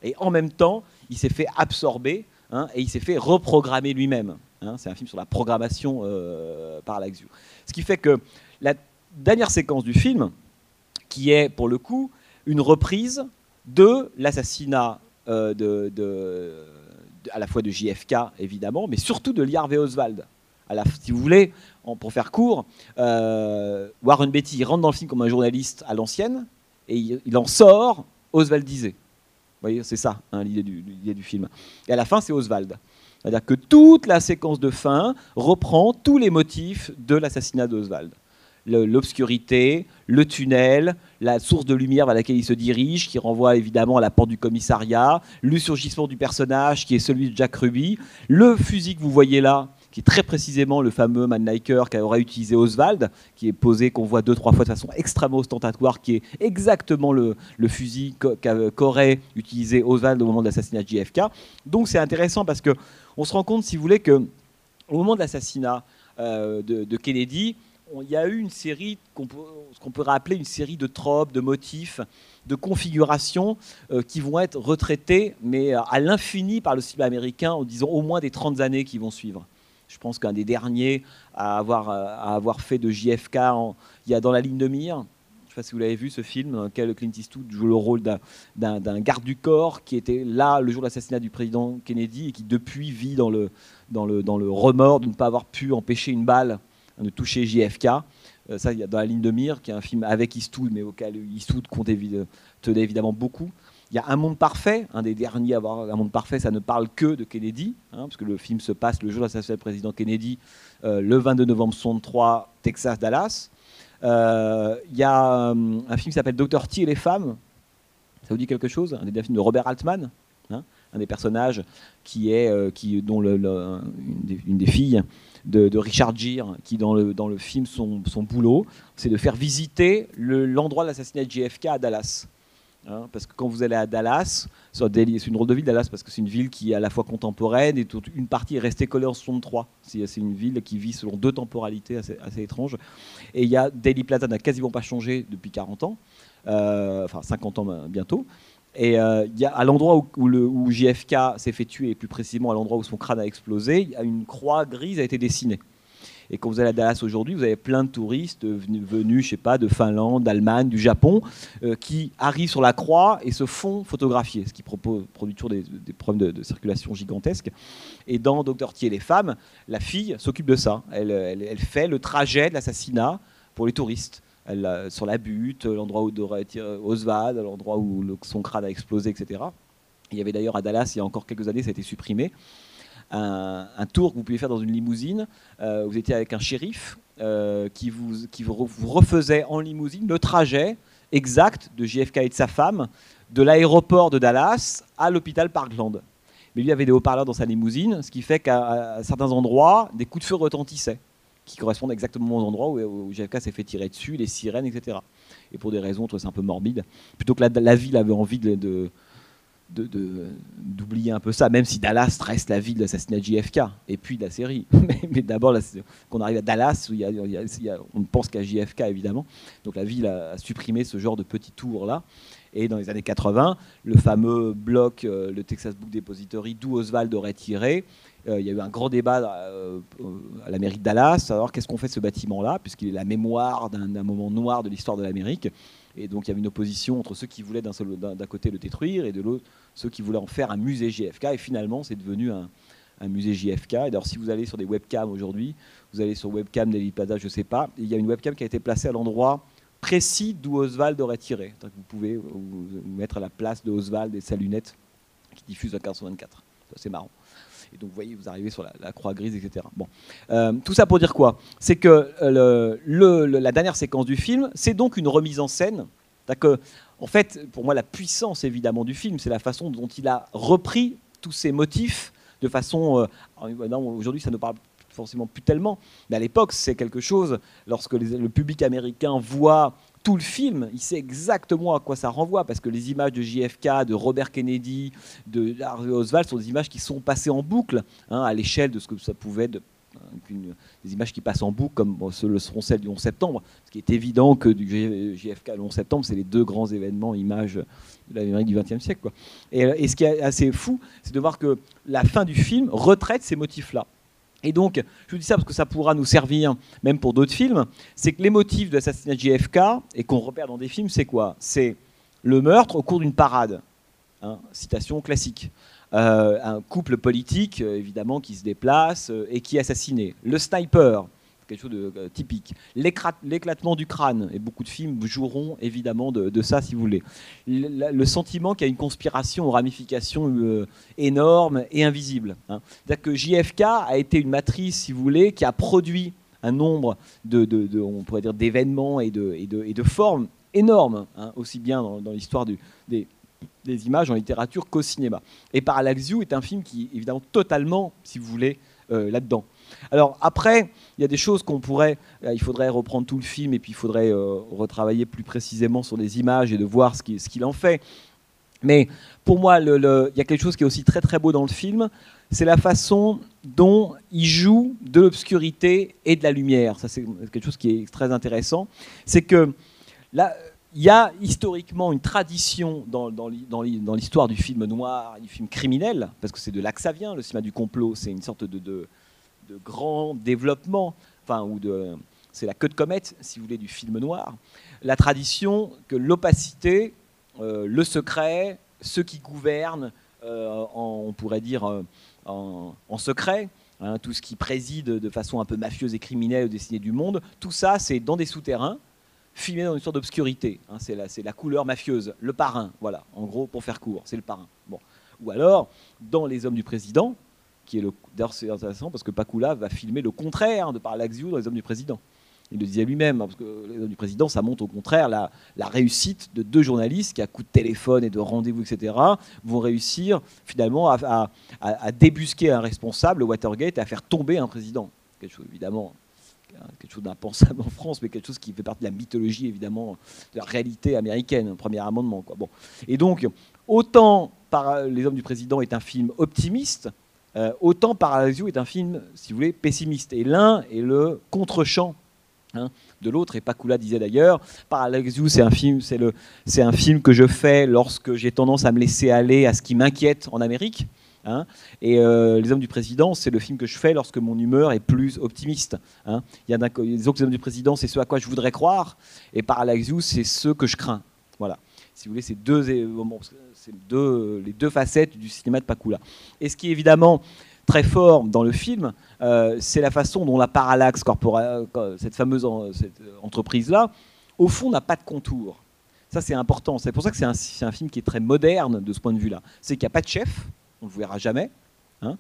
et en même temps, il s'est fait absorber et il s'est fait reprogrammer lui-même. c'est un film sur la programmation euh, par l'Axio. Ce qui fait que la dernière séquence du film, qui est pour le coup une reprise de l'assassinat de, à la fois de JFK évidemment, mais surtout de Harvey Oswald. À la, si vous voulez, pour faire court, euh, Warren Beatty rentre dans le film comme un journaliste à l'ancienne et il, en sort Oswaldisé. Vous voyez, c'est ça hein, l'idée du, du, film. Et à la fin, c'est Oswald. C'est-à-dire que toute la séquence de fin reprend tous les motifs de l'assassinat d'Oswald. L'obscurité, le tunnel, la source de lumière vers laquelle il se dirige, qui renvoie évidemment à la porte du commissariat, le surgissement du personnage qui est celui de Jack Ruby, le fusil que vous voyez là, qui est très précisément le fameux Mannlicher qu'aurait utilisé Oswald, qui est posé, qu'on voit deux, trois fois de façon extrêmement ostentatoire, qui est exactement le, fusil qu'aurait utilisé Oswald au moment de l'assassinat de JFK. Donc c'est intéressant parce que on se rend compte, si vous voulez, que au moment de l'assassinat euh, de, Kennedy, il y a eu une série, ce qu'on peut rappeler une série de tropes, de motifs, de configurations euh, qui vont être retraités, mais à l'infini par le cinéma américain, en disant au moins des 30 années qui vont suivre. Je pense qu'un des derniers à avoir, avoir fait de JFK, il y a dans la ligne de mire. Je ne sais pas si vous l'avez vu ce film dans lequel Clint Eastwood joue le rôle d'un garde du corps qui était là le jour de l'assassinat du président Kennedy et qui depuis vit dans le remords de ne pas avoir pu empêcher une balle de toucher JFK. Euh, ça, il y a dans la ligne de mire, qui est un film avec Eastwood, mais auquel Eastwood comptait, tenait évidemment beaucoup. Il y a Un Monde Parfait, un des derniers à avoir Un Monde Parfait, ça ne parle que de Kennedy, hein, parce que le film se passe le jour de l'assassinat du président Kennedy, euh, le 22 novembre 63, Texas, Dallas. Euh, il y a un film qui s'appelle Docteur T et les femmes. Ça vous dit quelque chose? Un des films de Robert Altman, hein, un des personnages qui est, qui, dont une, des, filles de, Richard Gere, qui dans le, dans le film, son, son boulot, c'est de faire visiter l'endroit de l'assassinat de JFK à Dallas. Hein, parce que quand vous allez à Dallas, c'est une drôle de ville Dallas parce que c'est une ville qui est à la fois contemporaine et toute une partie est restée collée en 63. C'est une ville qui vit selon deux temporalités assez, étranges. Et il y a Daily Plaza n'a quasiment pas changé depuis 40 ans, euh, enfin 50 ans ben, bientôt. Et euh, à l'endroit où, JFK s'est fait tuer, et plus précisément à l'endroit où son crâne a explosé, une croix grise a été dessinée. Et quand vous allez à Dallas aujourd'hui, vous avez plein de touristes venus, venus je sais pas, de Finlande, d'Allemagne, du Japon, euh, qui arrivent sur la croix et se font photographier, ce qui produit toujours des, problèmes de, circulation gigantesques. Et dans Docteur Thier les femmes, la fille s'occupe de ça. Elle, fait le trajet de l'assassinat pour les touristes. Sur la butte, l'endroit où aurait Oswald, l'endroit où son crâne a explosé, etc. Il y avait d'ailleurs à Dallas, il y a encore quelques années, ça a été supprimé un, tour que vous pouvez faire dans une limousine. Euh, vous étiez avec un shérif euh, qui, vous, qui vous refaisait en limousine le trajet exact de JFK et de sa femme de l'aéroport de Dallas à l'hôpital Parkland. Mais lui avait des haut-parleurs dans sa limousine, ce qui fait qu'à certains endroits, des coups de feu retentissaient. Qui correspondent exactement aux endroits où, JFK s'est fait tirer dessus, les sirènes, etc. Et pour des raisons, c'est un peu morbide. Plutôt que la, ville avait envie de, d'oublier un peu ça, même si Dallas reste la ville de l'assassinat de JFK, et puis de la série. mais, d'abord, quand on arrive à Dallas, où on ne pense qu'à JFK, évidemment. Donc la ville a, supprimé ce genre de petits tours-là. Et dans les années 80, le fameux bloc, euh, le Texas Book Depository, d'où Oswald aurait tiré, il y a eu un grand débat euh, à la mairie de Dallas, alors qu'est-ce qu'on fait de ce bâtiment-là, puisqu'il est la mémoire d'un moment noir de l'histoire de l'Amérique. Et donc il y avait une opposition entre ceux qui voulaient d'un côté le détruire et de l'autre ceux qui voulaient en faire un musée JFK. Et finalement, c'est devenu un, musée JFK. Et d'ailleurs, si vous allez sur des webcams aujourd'hui, vous allez sur webcam Nelly Plaza, je ne sais pas, il y a une webcam qui a été placée à l'endroit précis d'où Oswald aurait tiré. Vous pouvez vous mettre à la place de Oswald et sa lunette qui diffuse à 1524. C'est marrant. Donc, vous voyez, vous arrivez sur la, croix grise, etc. Bon. Euh, tout ça pour dire quoi? C'est que euh, la dernière séquence du film, c'est donc une remise en scène. Que, en fait, pour moi, la puissance, évidemment, du film, c'est la façon dont il a repris tous ces motifs de façon... Euh, aujourd'hui, ça ne parle forcément plus tellement, mais à l'époque, c'est quelque chose, lorsque le public américain voit tout le film, il sait exactement à quoi ça renvoie, parce que les images de JFK, de Robert Kennedy, de Harvey Oswald sont des images qui sont passées en boucle, hein, à l'échelle de ce que ça pouvait être des images qui passent en boucle, comme ce seront celles du 11 septembre. Ce qui est évident que du JFK le 11 septembre, c'est les deux grands événements images de l'Amérique du XXe siècle. Et, et, ce qui est assez fou, c'est de voir que la fin du film retraite ces motifs-là. Et donc, je vous dis ça parce que ça pourra nous servir même pour d'autres films, c'est que les motifs de l'assassinat de JFK, et qu'on repère dans des films, c'est quoi? C'est le meurtre au cours d'une parade. Hein, citation classique. Euh, un couple politique, euh, évidemment, qui se déplace euh, et qui est assassiné. Le sniper, quelque chose de euh, typique. L'éclatement du crâne, et beaucoup de films joueront évidemment de, ça si vous voulez. Le, sentiment qu'il y a une conspiration aux ramifications euh, énormes et invisibles. Hein. C'est-à-dire que JFK a été une matrice, si vous voulez, qui a produit un nombre de, on pourrait dire, d'événements et de, et, et de, formes énormes, hein, aussi bien dans, l'histoire des, des, images en littérature qu'au cinéma. Et Parallax View est un film qui évidemment totalement, si vous voulez, euh, là-dedans. Alors après, il y a des choses qu'on pourrait, euh, il faudrait reprendre tout le film et puis il faudrait euh, retravailler plus précisément sur les images et de voir ce qu'il en fait. Mais pour moi, il y a quelque chose qui est aussi très très beau dans le film, c'est la façon dont il joue de l'obscurité et de la lumière. Ça, c'est quelque chose qui est très intéressant. C'est que là, il y a historiquement une tradition dans, l'histoire du film noir, du film criminel, parce que c'est de là que ça vient, le cinéma du complot, c'est une sorte de grand développement, enfin, ou de, c'est la queue de comète, si vous voulez, du film noir, la tradition que l'opacité, euh, le secret, ceux qui gouvernent, euh, on pourrait dire euh, en, secret, hein, tout ce qui préside de façon un peu mafieuse et criminelle au destiné du monde, tout ça, c'est dans des souterrains, filmé dans une sorte d'obscurité. Hein, c'est, la, la, couleur mafieuse, le parrain, voilà, en gros, pour faire court, c'est le parrain. Bon. Ou alors, dans Les Hommes du Président, qui est le. D'ailleurs, c'est intéressant parce que Pakula va filmer le contraire de Parallax View dans Les Hommes du Président. Il le disait lui-même, hein, parce que Les Hommes du Président, ça montre au contraire la, réussite de deux journalistes qui, à coup de téléphone et de rendez-vous, etc., vont réussir finalement à, débusquer un responsable, Watergate, et à faire tomber un président. Quelque chose, évidemment, quelque chose d'impensable en France, mais quelque chose qui fait partie de la mythologie, évidemment, de la réalité américaine, un premier amendement. Quoi. Bon. Et donc, autant Les Hommes du Président est un film optimiste, euh, autant Paralysio est un film, si vous voulez, pessimiste. Et l'un est le contre-champ hein, de l'autre. Et Pakula disait d'ailleurs, Paralysio, c'est un film, un film que je fais lorsque j'ai tendance à me laisser aller à ce qui m'inquiète en Amérique. Hein. et euh, Les Hommes du Président, c'est le film que je fais lorsque mon humeur est plus optimiste. Hein. Il y a les autres Hommes du Président, c'est ce à quoi je voudrais croire, et Parallax c'est ce que je crains. Voilà. Si vous voulez, c'est deux, c'est les deux facettes du cinéma de Pakula. Et ce qui est évidemment très fort dans le film, euh, c'est la façon dont la Parallax Corporation, cette fameuse entreprise-là, au fond n'a pas de contour. Ça, c'est important. C'est pour ça que c'est un, un, film qui est très moderne de ce point de vue-là. C'est qu'il n'y a pas de chef, on ne le verra jamais. Hein.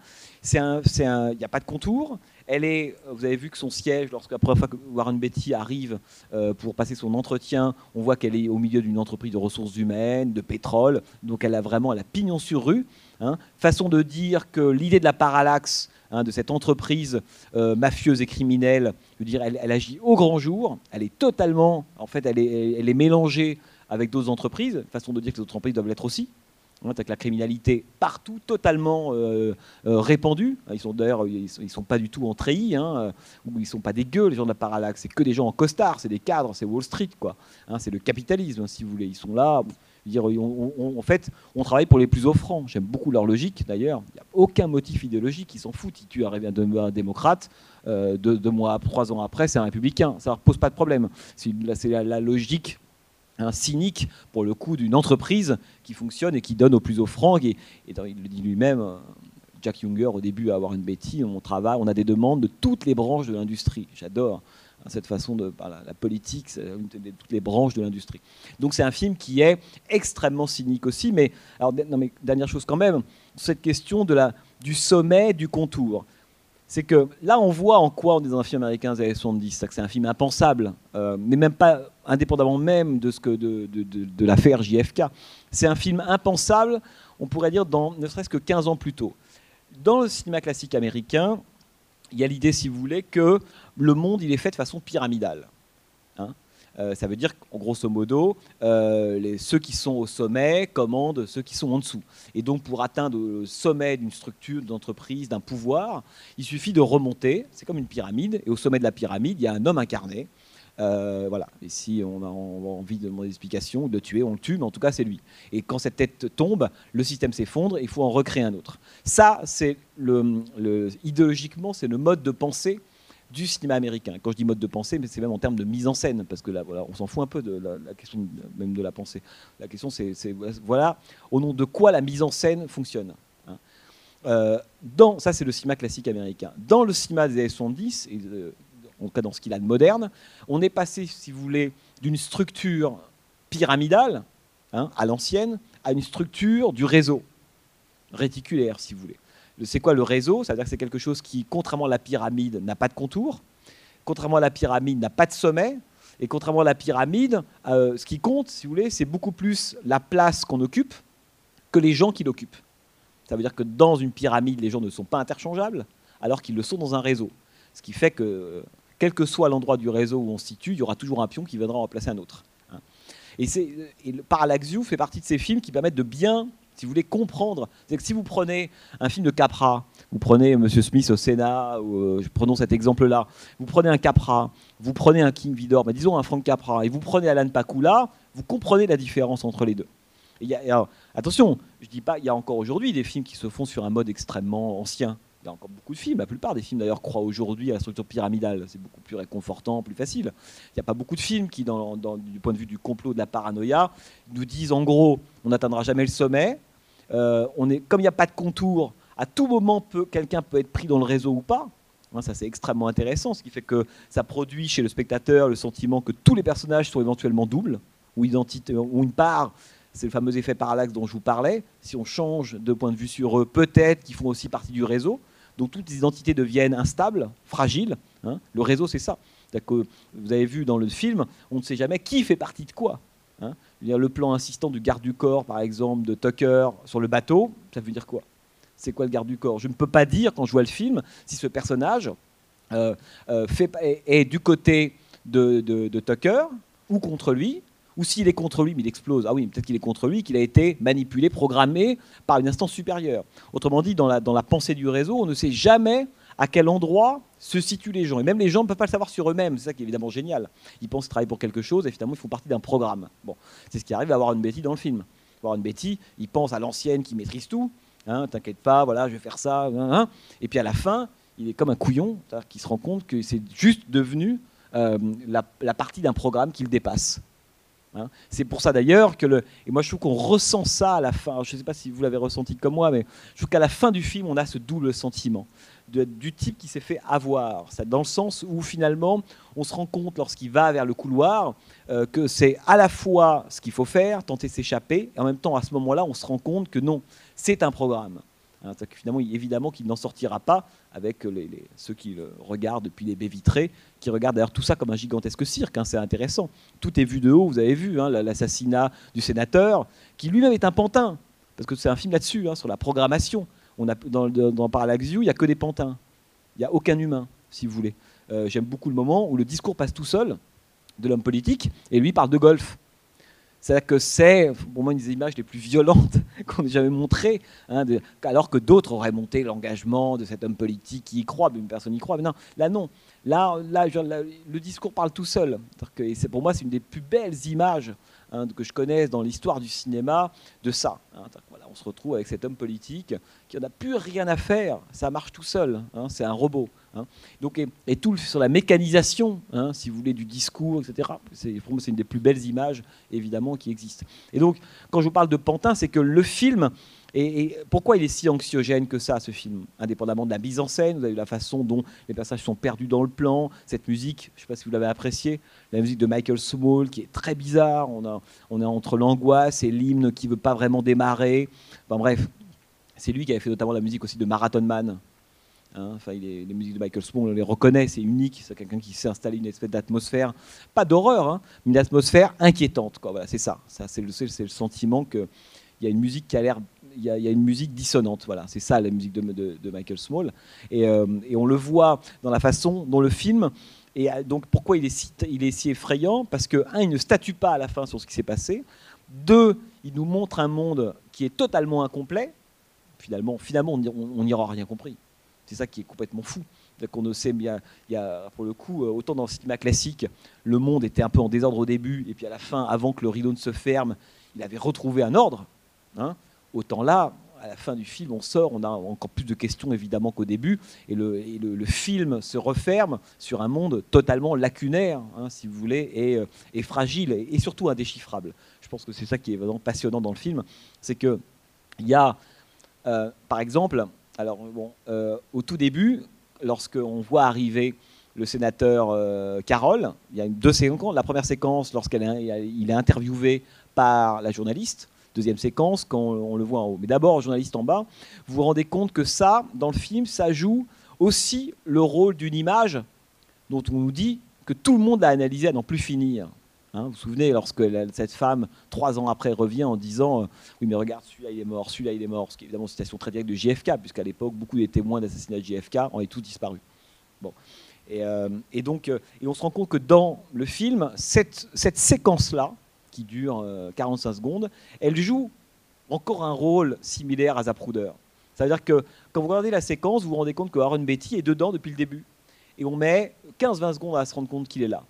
Il n'y a pas de contour. Elle est, vous avez vu que son siège, première fois que Warren Beatty arrive euh, pour passer son entretien, on voit qu'elle est au milieu d'une entreprise de ressources humaines, de pétrole, donc elle a vraiment la pignon sur rue. Hein. Façon de dire que l'idée de la parallaxe, hein, de cette entreprise euh, mafieuse et criminelle, je veux dire, elle, agit au grand jour, elle est totalement, en fait, elle est mélangée avec d'autres entreprises, façon de dire que les autres entreprises doivent l'être aussi avec la criminalité partout, totalement euh, euh, répandue. Ils sont d'ailleurs, ils, sont, pas du tout en treillis, hein, euh, ou ils sont pas des gueux, les gens de la parallaxe. C'est que des gens en costard, c'est des cadres, c'est Wall Street, quoi. Hein, c'est le capitalisme, si vous voulez. Ils sont là. Dire, en fait, on travaille pour les plus offrants. J'aime beaucoup leur logique, d'ailleurs. Il n'y a aucun motif idéologique. Ils s'en foutent. Si tu arrives à un démocrate, deux, mois, trois ans après, c'est un républicain. Ça ne pose pas de problème. C'est la logique un cynique pour le coup d'une entreprise qui fonctionne et qui donne au plus offrant. Et, et il le dit lui-même, euh, Jack Younger au début à une bêtise, on travaille, on a des demandes de toutes les branches de l'industrie. J'adore hein, cette façon de la, la politique, de toutes les branches de l'industrie. Donc c'est un film qui est extrêmement cynique aussi. Mais alors dernière chose quand même, cette question de la, du sommet du contour c'est que là, on voit en quoi on est dans un film américain des années 70. C'est un film impensable, euh, mais même pas indépendamment même de, ce que, de, de, l'affaire JFK. C'est un film impensable, on pourrait dire, dans ne serait-ce que 15 ans plus tôt. Dans le cinéma classique américain, il y a l'idée, si vous voulez, que le monde, il est fait de façon pyramidale. Hein. Euh, ça veut dire qu'en grosso modo, euh, ceux qui sont au sommet commandent ceux qui sont en dessous. Et donc pour atteindre le sommet d'une structure, d'entreprise, d'un pouvoir, il suffit de remonter. C'est comme une pyramide. Et au sommet de la pyramide, il y a un homme incarné. Euh, voilà. Et si on a, envie de demander des explications de tuer, on le tue, mais en tout cas, c'est lui. Et quand cette tête tombe, le système s'effondre, il faut en recréer un autre. Ça, c'est le, idéologiquement, c'est le mode de pensée du cinéma américain. Quand je dis mode de pensée, mais c'est même en termes de mise en scène, parce que là, voilà, on s'en fout un peu de la, question même de la pensée. La question, c'est voilà, au nom de quoi la mise en scène fonctionne. Hein. Euh, dans, ça, c'est le cinéma classique américain. Dans le cinéma des années 70, et euh, en tout cas dans ce qu'il a de moderne, on est passé, si vous voulez, d'une structure pyramidale, hein, à l'ancienne, à une structure du réseau, réticulaire, si vous voulez. C'est quoi le réseau? C'est-à-dire que c'est quelque chose qui, contrairement à la pyramide, n'a pas de contour, contrairement à la pyramide, n'a pas de sommet, et contrairement à la pyramide, euh, ce qui compte, si vous voulez, c'est beaucoup plus la place qu'on occupe que les gens qui l'occupent. Ça veut dire que dans une pyramide, les gens ne sont pas interchangeables, alors qu'ils le sont dans un réseau. Ce qui fait que, quel que soit l'endroit du réseau où on se situe, il y aura toujours un pion qui viendra remplacer un autre. Hein. Et, et Parallax fait partie de ces films qui permettent de bien si vous voulez comprendre, c'est que si vous prenez un film de Capra, vous prenez Monsieur Smith au Sénat, ou, euh, prenons cet exemple-là, vous prenez un Capra, vous prenez un King Vidor, mais disons un Frank Capra, et vous prenez Alan Pakula, vous comprenez la différence entre les deux. attention, je dis pas, il y a encore aujourd'hui des films qui se font sur un mode extrêmement ancien. A encore beaucoup de films. La plupart des films, d'ailleurs, croient aujourd'hui à la structure pyramidale. C'est beaucoup plus réconfortant, plus facile. Il n'y a pas beaucoup de films qui, dans, du point de vue du complot, de la paranoïa, nous disent en gros, on n'atteindra jamais le sommet. Euh, on est, comme il n'y a pas de contour, à tout moment, quelqu'un peut être pris dans le réseau ou pas. Hein, ça, c'est extrêmement intéressant, ce qui fait que ça produit chez le spectateur le sentiment que tous les personnages sont éventuellement doubles, ou, identité, ou une part c'est le fameux effet parallaxe dont je vous parlais. Si on change de point de vue sur eux, peut-être qu'ils font aussi partie du réseau. Donc toutes les identités deviennent instables, fragiles. Hein. Le réseau, c'est ça. Vous avez vu dans le film, on ne sait jamais qui fait partie de quoi. Hein. Le plan insistant du garde du corps, par exemple, de Tucker sur le bateau, ça veut dire quoi? C'est quoi le garde du corps? Je ne peux pas dire, quand je vois le film, si ce personnage euh, euh, est, du côté de Tucker ou contre lui, ou s'il est contre lui, mais il explose, ah oui, peut-être qu'il est contre lui, qu'il a été manipulé, programmé par une instance supérieure. Autrement dit, dans la, pensée du réseau, on ne sait jamais à quel endroit se situent les gens. Et même les gens ne peuvent pas le savoir sur eux-mêmes. C'est ça qui est évidemment génial. Ils pensent travailler pour quelque chose et finalement ils font partie d'un programme. Bon, c'est ce qui arrive à avoir une Betty dans le film. Avoir une Betty, il pense à l'ancienne qui maîtrise tout. Hein, T'inquiète pas, voilà, je vais faire ça. Hein, hein. Et puis à la fin, il est comme un couillon, qui se rend compte que c'est juste devenu euh, la, la partie d'un programme qu'il dépasse. Hein. C'est pour ça d'ailleurs que le. Et moi je trouve qu'on ressent ça à la fin. je ne sais pas si vous l'avez ressenti comme moi, mais je trouve qu'à la fin du film, on a ce double sentiment du type qui s'est fait avoir. Ça, dans le sens où finalement, on se rend compte lorsqu'il va vers le couloir euh, que c'est à la fois ce qu'il faut faire, tenter de s'échapper, et en même temps, à ce moment-là, on se rend compte que non, c'est un programme. Hein, finalement, évidemment qu'il n'en sortira pas avec ceux qui le regardent depuis les baies vitrées, qui regardent d'ailleurs tout ça comme un gigantesque cirque. Hein, c'est intéressant. Tout est vu de haut, vous avez vu hein, l'assassinat du sénateur, qui lui-même est un pantin, parce que c'est un film là-dessus, sur la programmation. On a, dans, dans Parallax View, il n'y a que des pantins. Il n'y a aucun humain, si vous voulez. Euh, j'aime beaucoup le moment où le discours passe tout seul de l'homme politique, et lui parle de golf. C'est-à-dire que c'est, pour moi, une des images les plus violentes qu'on ait jamais montrées, hein, alors que d'autres auraient monté l'engagement de cet homme politique qui y croit, mais une personne y croit. Mais non, là, non. Là, là, le discours parle tout seul. Pour moi, c'est une des plus belles images hein, que je connaisse dans l'histoire du cinéma de ça. Hein. voilà, on se retrouve avec cet homme politique qui n'a plus rien à faire. Ça marche tout seul. c'est un robot. Hein. Donc, et, tout sur la mécanisation, hein, si vous voulez, du discours, etc. Pour moi, c'est une des plus belles images, évidemment, qui existent. Et donc, quand je vous parle de Pantin, c'est que le film, et, pourquoi il est si anxiogène que ça, ce film? Indépendamment de la mise en scène, vous avez la façon dont les personnages sont perdus dans le plan, cette musique, je ne sais pas si vous l'avez apprécié, la musique de Michael Small, qui est très bizarre, on, on est entre l'angoisse et l'hymne qui ne veut pas vraiment démarrer. Enfin bref, c'est lui qui avait fait notamment la musique aussi de Marathon Man, Enfin, les musiques de Michael Small, on les reconnaît, c'est unique. C'est quelqu'un qui sait installer une espèce d'atmosphère, pas d'horreur, hein, mais une atmosphère inquiétante. Voilà, c'est ça. c'est le, le, sentiment qu'il y a une musique qui a l'air il y, a une musique dissonante. Voilà, c'est ça la musique de, Michael Small. Et, euh, et, on le voit dans la façon dont le film. Et euh, donc pourquoi il est si, il est si effrayant Parce que un, il ne statue pas à la fin sur ce qui s'est passé. Deux, il nous montre un monde qui est totalement incomplet. Finalement, finalement, on n'y aura rien compris. C'est ça qui est complètement fou. Qu'on ne sait bien, il y a, pour le coup, euh, autant dans le cinéma classique, le monde était un peu en désordre au début, et puis à la fin, avant que le rideau ne se ferme, il avait retrouvé un ordre. Hein. Autant là, à la fin du film, on sort, on a encore plus de questions évidemment qu'au début, et, le, film se referme sur un monde totalement lacunaire, hein, si vous voulez, et, euh, fragile, et, surtout indéchiffrable. Je pense que c'est ça qui est vraiment passionnant dans le film, c'est qu'il y a, euh, par exemple, alors, bon, euh, au tout début, lorsqu'on voit arriver le sénateur euh, Carole, il y a deux séquences. La première séquence, lorsqu'il est interviewé par la journaliste. Deuxième séquence, quand on le voit en haut. Mais d'abord, journaliste en bas, vous vous rendez compte que ça, dans le film, ça joue aussi le rôle d'une image dont on nous dit que tout le monde a analysé à n'en plus finir. Hein, vous vous souvenez, lorsque cette femme, trois ans après, revient en disant euh, Oui, mais regarde, celui-là, il est mort, celui-là, il est mort. Ce qui est évidemment une citation très directe de JFK, puisqu'à l'époque, beaucoup des témoins d'assassinat de JFK ont tous disparu. Bon. Et, euh, donc, euh, et on se rend compte que dans le film, cette, cette séquence-là, qui dure 45 secondes, elle joue encore un rôle similaire à Zapruder. Ça veut dire que quand vous regardez la séquence, vous vous rendez compte que Aaron Betty est dedans depuis le début. Et on met 15-20 secondes à se rendre compte qu'il est là.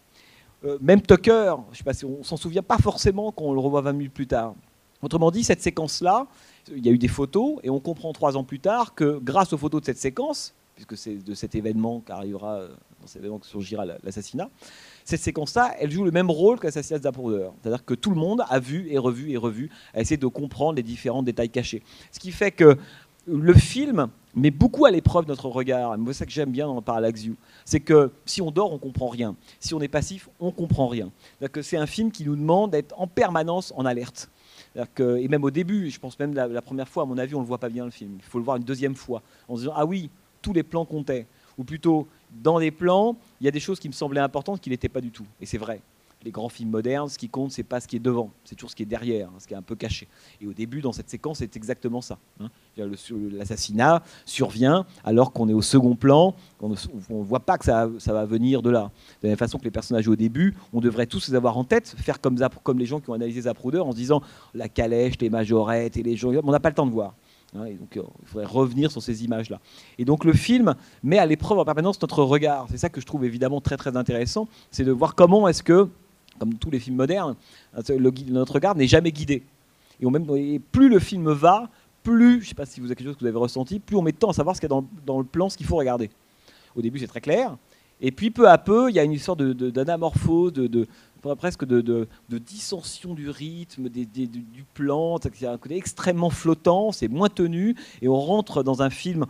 Euh, même Tucker, on s'en souvient pas forcément quand on le revoit 20 minutes plus tard. Autrement dit, cette séquence-là, il y a eu des photos et on comprend trois ans plus tard que grâce aux photos de cette séquence, puisque c'est de cet événement qu'arrivera, euh, dans cet événement que surgira l'assassinat, cette séquence-là, elle joue le même rôle que l'assassinat de Zapruder. C'est-à-dire que tout le monde a vu et revu et revu, a essayé de comprendre les différents détails cachés. Ce qui fait que le film met beaucoup à l'épreuve notre regard. C'est ça que j'aime bien dans Parallax View. C'est que si on dort, on comprend rien. Si on est passif, on comprend rien. C'est un film qui nous demande d'être en permanence en alerte. Et même au début, je pense même la, première fois, à mon avis, on ne le voit pas bien le film. Il faut le voir une deuxième fois en se disant Ah oui, tous les plans comptaient. Ou plutôt, dans les plans, il y a des choses qui me semblaient importantes qui n'étaient pas du tout. Et c'est vrai les grands films modernes, ce qui compte, c'est pas ce qui est devant, c'est toujours ce qui est derrière, hein, ce qui est un peu caché. Et au début, dans cette séquence, c'est exactement ça. Hein. L'assassinat survient alors qu'on est au second plan, on ne voit pas que ça, va venir de là. De la même façon que les personnages au début, on devrait tous les avoir en tête, faire comme, comme les gens qui ont analysé Zapruder en se disant la calèche, les majorettes et les gens, on n'a pas le temps de voir. Hein, donc, euh, il faudrait revenir sur ces images-là. Et donc, le film met à l'épreuve en permanence notre regard. C'est ça que je trouve évidemment très très intéressant, c'est de voir comment est-ce que comme tous les films modernes, notre regard n'est jamais guidé. Et, plus le film va, plus, je ne sais pas si vous avez quelque chose que vous avez ressenti, plus on met de temps à savoir ce qu'il y a dans, le plan, ce qu'il faut regarder. Au début, c'est très clair. Et puis, peu à peu, il y a une sorte d'anamorphose, presque de, dissension du rythme, du plan. C'est un côté extrêmement flottant, c'est moins tenu. Et on rentre dans un film,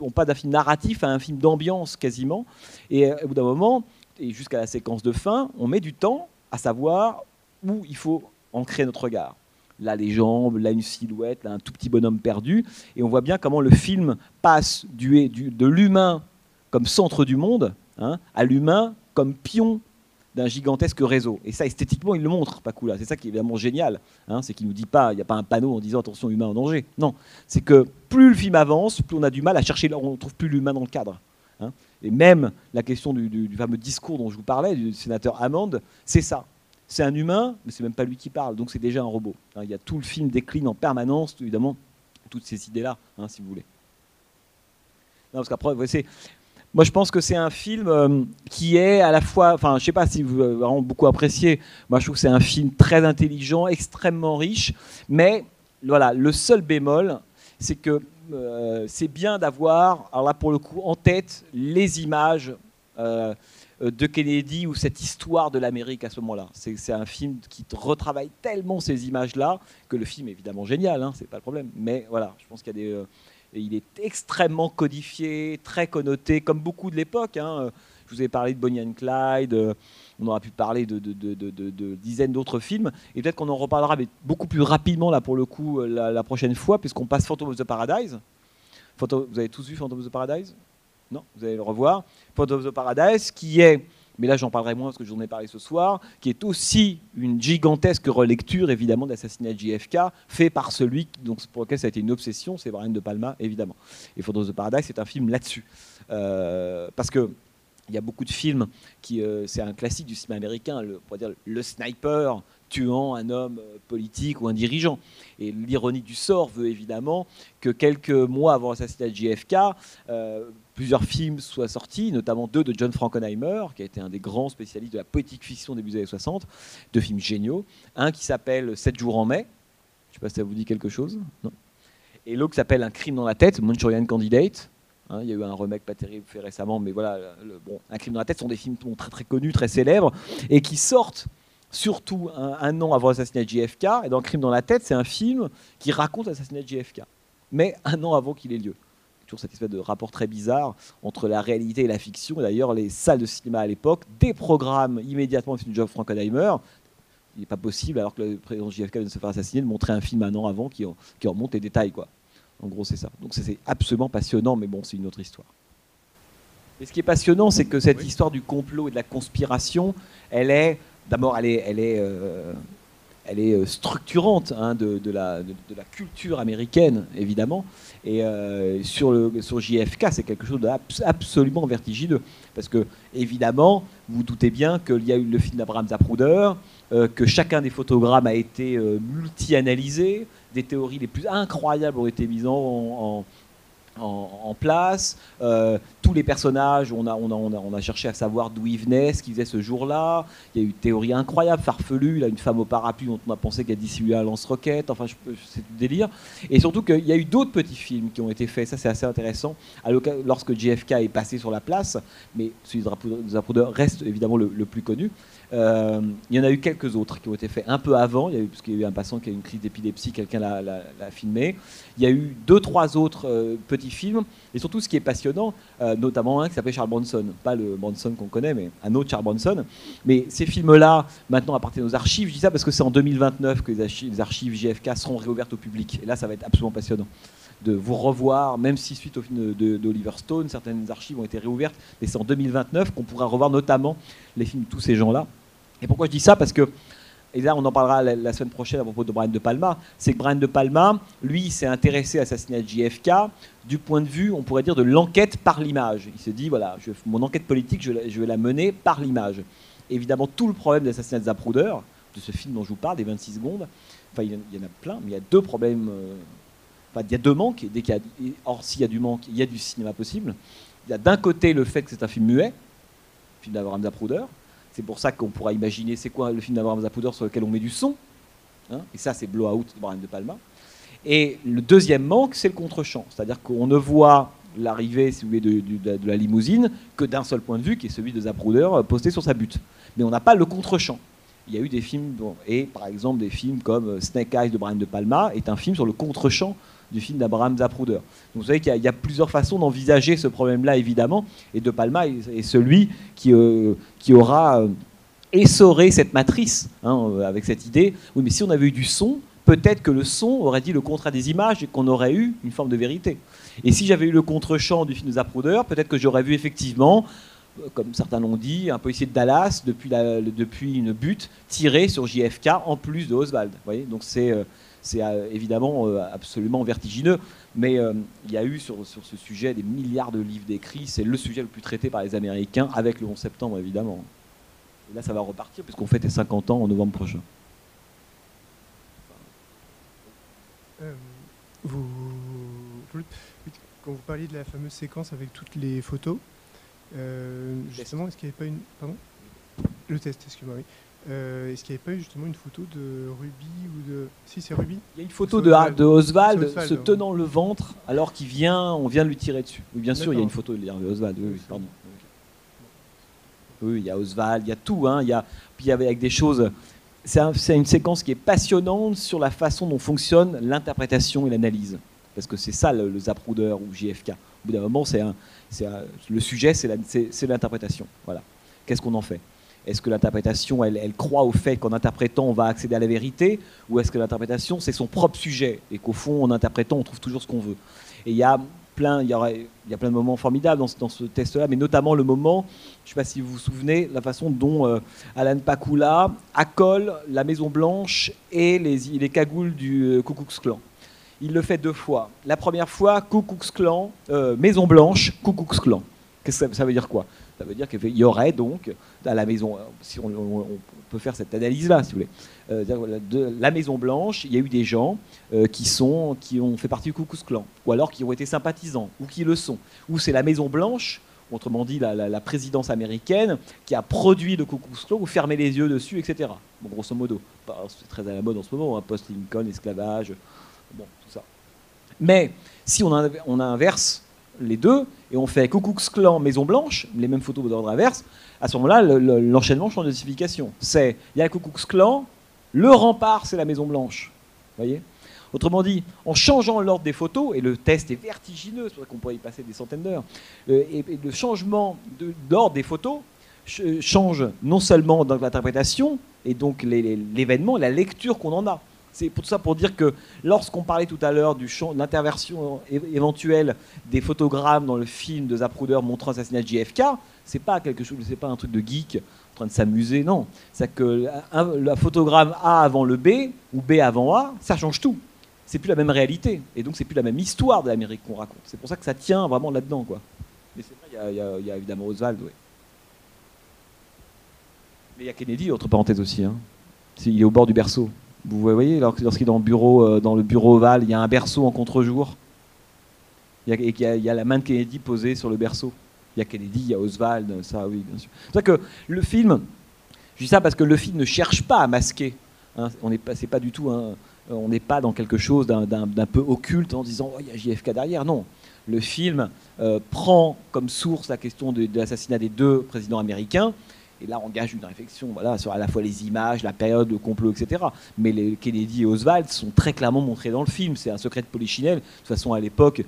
on pas d'un film narratif à un film d'ambiance quasiment. Et au bout d'un moment, et jusqu'à la séquence de fin, on met du temps à savoir où il faut ancrer notre regard. là les jambes, là une silhouette, là un tout petit bonhomme perdu. Et on voit bien comment le film passe de l'humain comme centre du monde hein, à l'humain comme pion d'un gigantesque réseau. Et ça, esthétiquement, il le montre, Pakula. C'est ça qui est évidemment génial. Hein, c'est qu'il nous dit pas, il n'y a pas un panneau en disant attention, humain en danger. Non, c'est que plus le film avance, plus on a du mal à chercher, on ne trouve plus l'humain dans le cadre. Hein. Et même la question du, fameux discours dont je vous parlais, du sénateur Hammond, c'est ça. C'est un humain, mais c'est même pas lui qui parle, donc c'est déjà un robot. Hein, il y a tout le film décline en permanence, évidemment, toutes ces idées-là, si vous voulez. Non, parce qu'après, moi, je pense que c'est un film euh, qui est à la fois, enfin, je sais pas si vous avez beaucoup apprécié. Moi, je trouve que c'est un film très intelligent, extrêmement riche. Mais voilà, le seul bémol, c'est que euh, c'est bien d'avoir, alors là pour le coup, en tête les images euh, de Kennedy ou cette histoire de l'Amérique à ce moment-là. C'est un film qui retravaille tellement ces images-là que le film est évidemment génial, hein, c'est pas le problème. Mais voilà, je pense qu'il y a des il est extrêmement codifié, très connoté, comme beaucoup de l'époque. Hein. Je vous ai parlé de Bonnie and Clyde, euh, on aura pu parler de, dizaines d'autres films, et peut-être qu'on en reparlera mais beaucoup plus rapidement là pour le coup euh, la, prochaine fois, puisqu'on passe Phantom of the Paradise. vous avez tous vu Phantom of the Paradise? Non? Vous allez le revoir. Phantom of the Paradise, qui est mais là j'en parlerai moins parce que j'en ai parlé ce soir, qui est aussi une gigantesque relecture évidemment d'assassinat de JFK, fait par celui donc, pour lequel ça a été une obsession, c'est Brian De Palma évidemment. Et Photos of Paradise c'est un film là-dessus. Euh, parce que il y a beaucoup de films qui, euh, c'est un classique du cinéma américain, le, dire le sniper tuant un homme euh, politique ou un dirigeant. Et l'ironie du sort veut évidemment que quelques mois avant l'assassinat de JFK, plusieurs films soient sortis, notamment deux de John Frankenheimer, qui a été un des grands spécialistes de la politique fiction début des années 60, deux films géniaux. Un qui s'appelle 7 jours en mai, je ne sais pas si ça vous dit quelque chose. Et l'autre qui s'appelle Un crime dans la tête, Manchurian Candidate. Hein, il y a eu un remake pas terrible fait récemment, mais voilà, bon, Un crime dans la tête sont des films très très connus, très célèbres, et qui sortent surtout un, an avant l'assassinat de JFK. Et dans Crime dans la tête, c'est un film qui raconte l'assassinat de JFK, mais un an avant qu'il ait lieu toujours cette espèce de rapport très bizarre entre la réalité et la fiction. D'ailleurs, les salles de cinéma à l'époque déprogramment immédiatement le film de John Frankenheimer. Il n'est pas possible, alors que le président JFK vient de se faire assassiner, de montrer un film un an avant qui, qui remonte les détails. Quoi. En gros, c'est ça. Donc c'est absolument passionnant, mais bon, c'est une autre histoire. Et ce qui est passionnant, c'est que cette histoire du complot et de la conspiration, elle est, d'abord, elle est, elle est euh, elle est euh, structurante hein, de, la, culture américaine, évidemment. Et euh, sur, le, sur JFK, c'est quelque chose d'absolument vertigineux. Parce que, évidemment, vous, vous doutez bien qu'il y a eu le film d'Abraham Zapruder, euh, que chacun des photogrammes a été multi-analysé, des théories les plus incroyables ont été mises en place. Euh, tous les personnages, on a, cherché à savoir d'où ils venaient, ce qu'ils faisaient ce jour-là. Il y a eu une théorie incroyable, farfelue. a une femme au parapluie dont on a pensé qu'elle dissimulait un lance-roquette. Enfin, c'est du délire. Et surtout qu'il y a eu d'autres petits films qui ont été faits. Ça, c'est assez intéressant. lorsque JFK est passé sur la place, mais celui de Zapruder reste évidemment le plus connu. Euh, il y en a eu quelques autres qui ont été faits un peu avant, il y a eu, parce qu'il y a eu un passant qui a eu une crise d'épilepsie, quelqu'un l'a filmé. Il y a eu deux, trois autres euh, petits films, et surtout ce qui est passionnant, euh, notamment un qui s'appelle Charles Bronson, pas le Bronson qu'on connaît, mais un autre Charles Bronson. Mais ces films-là, maintenant appartiennent aux archives, je dis ça parce que c'est en 2029 que les archives, les archives JFK seront réouvertes au public, et là ça va être absolument passionnant de vous revoir, même si suite au film d'Oliver Stone, certaines archives ont été réouvertes, mais c'est en 2029 qu'on pourra revoir notamment les films de tous ces gens-là. Et pourquoi je dis ça? Parce que, et là on en parlera la, semaine prochaine à propos de Brian De Palma, c'est que Brian De Palma, lui, s'est intéressé à l'assassinat de JFK du point de vue, on pourrait dire, de l'enquête par l'image. Il se dit, voilà, mon enquête politique, je, vais la mener par l'image. Évidemment, tout le problème de l'assassinat de Zapruder, de ce film dont je vous parle, des 26 secondes, enfin il y en a plein, mais il y a deux problèmes il y a deux manques. dès qu'il y a, or, s'il y a du manque, il y a du cinéma possible. Il y a d'un côté le fait que c'est un film muet, film d'Abraham Zapruder. C'est pour ça qu'on pourra imaginer c'est quoi le film d'Abraham Zapruder sur lequel on met du son. Hein. et ça, c'est Blowout de Brian De Palma. Et le deuxième manque, c'est le contre-champ. C'est-à-dire qu'on ne voit l'arrivée si vous voulez, de, la limousine que d'un seul point de vue, qui est celui de Zapruder euh, posté sur sa butte. Mais on n'a pas le contre-champ. Il y a eu des films, et par exemple des films comme euh, Snake Eyes de Brian De Palma est un film sur le contre-champ du film d'Abraham Zapruder. Donc vous savez qu'il y, a plusieurs façons d'envisager ce problème-là, évidemment, et De Palma est, celui qui, euh, qui aura euh, essoré cette matrice, hein, euh, avec cette idée, oui, mais si on avait eu du son, peut-être que le son aurait dit le contraire des images et qu'on aurait eu une forme de vérité. Et si j'avais eu le contre-champ du film de Zapruder, peut-être que j'aurais vu effectivement, comme certains l'ont dit, un policier de Dallas depuis, depuis une butte tiré sur JFK en plus de Oswald. voyez Donc c'est c'est euh, évidemment absolument vertigineux, mais il y a eu sur, sur, ce sujet des milliards de livres d'écrits. C'est le sujet le plus traité par les Américains, avec le 11 septembre évidemment. Et là, ça va repartir puisqu'on fête les 50 ans en novembre prochain. vous, quand vous parliez de la fameuse séquence avec toutes les photos, euh, justement, est-ce qu'il n'y avait pas une. Pardon? Le test, excuse-moi, oui. Euh, est-ce qu'il n'y avait pas eu justement une photo de Ruby ou de. Si, c'est Ruby Il y a une photo de, Oswald, de Oswald, se tenant le ventre alors qu'il vient, on vient de lui tirer dessus. Oui, bien sûr, il y a une photo de Oswald, oui, oui, pardon. Oui, il y a Oswald, il y a tout. Hein, il y a, puis il y avait avec des choses. C'est une séquence qui est passionnante sur la façon dont fonctionne l'interprétation et l'analyse parce que c'est ça le, le, Zapruder ou JFK. Au bout d'un moment, c'est le sujet, c'est l'interprétation. Voilà. Qu'est-ce qu'on en fait? Est-ce que l'interprétation, elle, croit au fait qu'en interprétant, on va accéder à la vérité Ou est-ce que l'interprétation, c'est son propre sujet Et qu'au fond, en interprétant, on trouve toujours ce qu'on veut Et il y a plein, il y, il y a plein de moments formidables dans, ce test-là, mais notamment le moment, je ne sais pas si vous vous souvenez, la façon dont euh, Alan Pakula accole la Maison Blanche et les, les cagoules du euh, Ku Klux Klan il le fait deux fois. La première fois, Ku Klux euh, Maison Blanche, Ku Klux Klan. Qu'est-ce que ça, veut dire quoi? Ça veut dire qu'il y aurait donc à la maison, si on, peut faire cette analyse-là, si vous voulez, euh, de la Maison Blanche, il y a eu des gens euh, qui sont, qui ont fait partie du Ku Klan, ou alors qui ont été sympathisants, ou qui le sont, ou c'est la Maison Blanche autrement dit la, présidence américaine, qui a produit le Ku Klan ou fermé les yeux dessus, etc. Bon, grosso modo, c'est très à la mode en ce moment, hein, post-Lincoln, esclavage, bon, tout ça. Mais si on, on inverse les deux et on fait Coucou Clan Maison Blanche, les mêmes photos d'ordre inverse, à ce moment-là, l'enchaînement change de signification. C'est, il y a Coucou Clan, le rempart, c'est la Maison Blanche. voyez? Autrement dit, en changeant l'ordre des photos, et le test est vertigineux, c'est vrai qu'on pourrait y passer des centaines d'heures, euh, et, le changement d'ordre des photos change non seulement l'interprétation, et donc l'événement, la lecture qu'on en a. C'est pour ça pour dire que lorsqu'on parlait tout à l'heure du de l'interversion éventuelle des photogrammes dans le film de Zapruder montrant l'assassinat de JFK, c'est pas quelque chose, c'est pas un truc de geek en train de s'amuser, non. C'est que le photogramme A avant le B ou B avant A, ça change tout. C'est plus la même réalité et donc c'est plus la même histoire de l'Amérique qu'on raconte. C'est pour ça que ça tient vraiment là-dedans, quoi. Mais c'est vrai, il y, a évidemment Oswald, oui. Mais il y a Kennedy, autre parenthèse aussi. Hein. Il est au bord du berceau. Vous voyez, lorsqu'il est dans le bureau, euh, dans le bureau ovale, il y a un berceau en contre-jour. Il il y, a, la main de Kennedy posée sur le berceau. Il y a Kennedy, il y a Oswald, ça, oui, bien sûr. C'est ça que le film, je dis ça parce que le film ne cherche pas à masquer. Hein, on n'est pas, pas du tout, on n'est pas dans quelque chose d'un peu occulte en disant oh, il y a JFK derrière. Non, le film euh, prend comme source la question de l'assassinat des deux présidents américains et là engage une réflexion voilà, sur à la fois les images, la période, le complot, etc. Mais les Kennedy et Oswald sont très clairement montrés dans le film. C'est un secret de Polichinelle. De toute façon, à l'époque,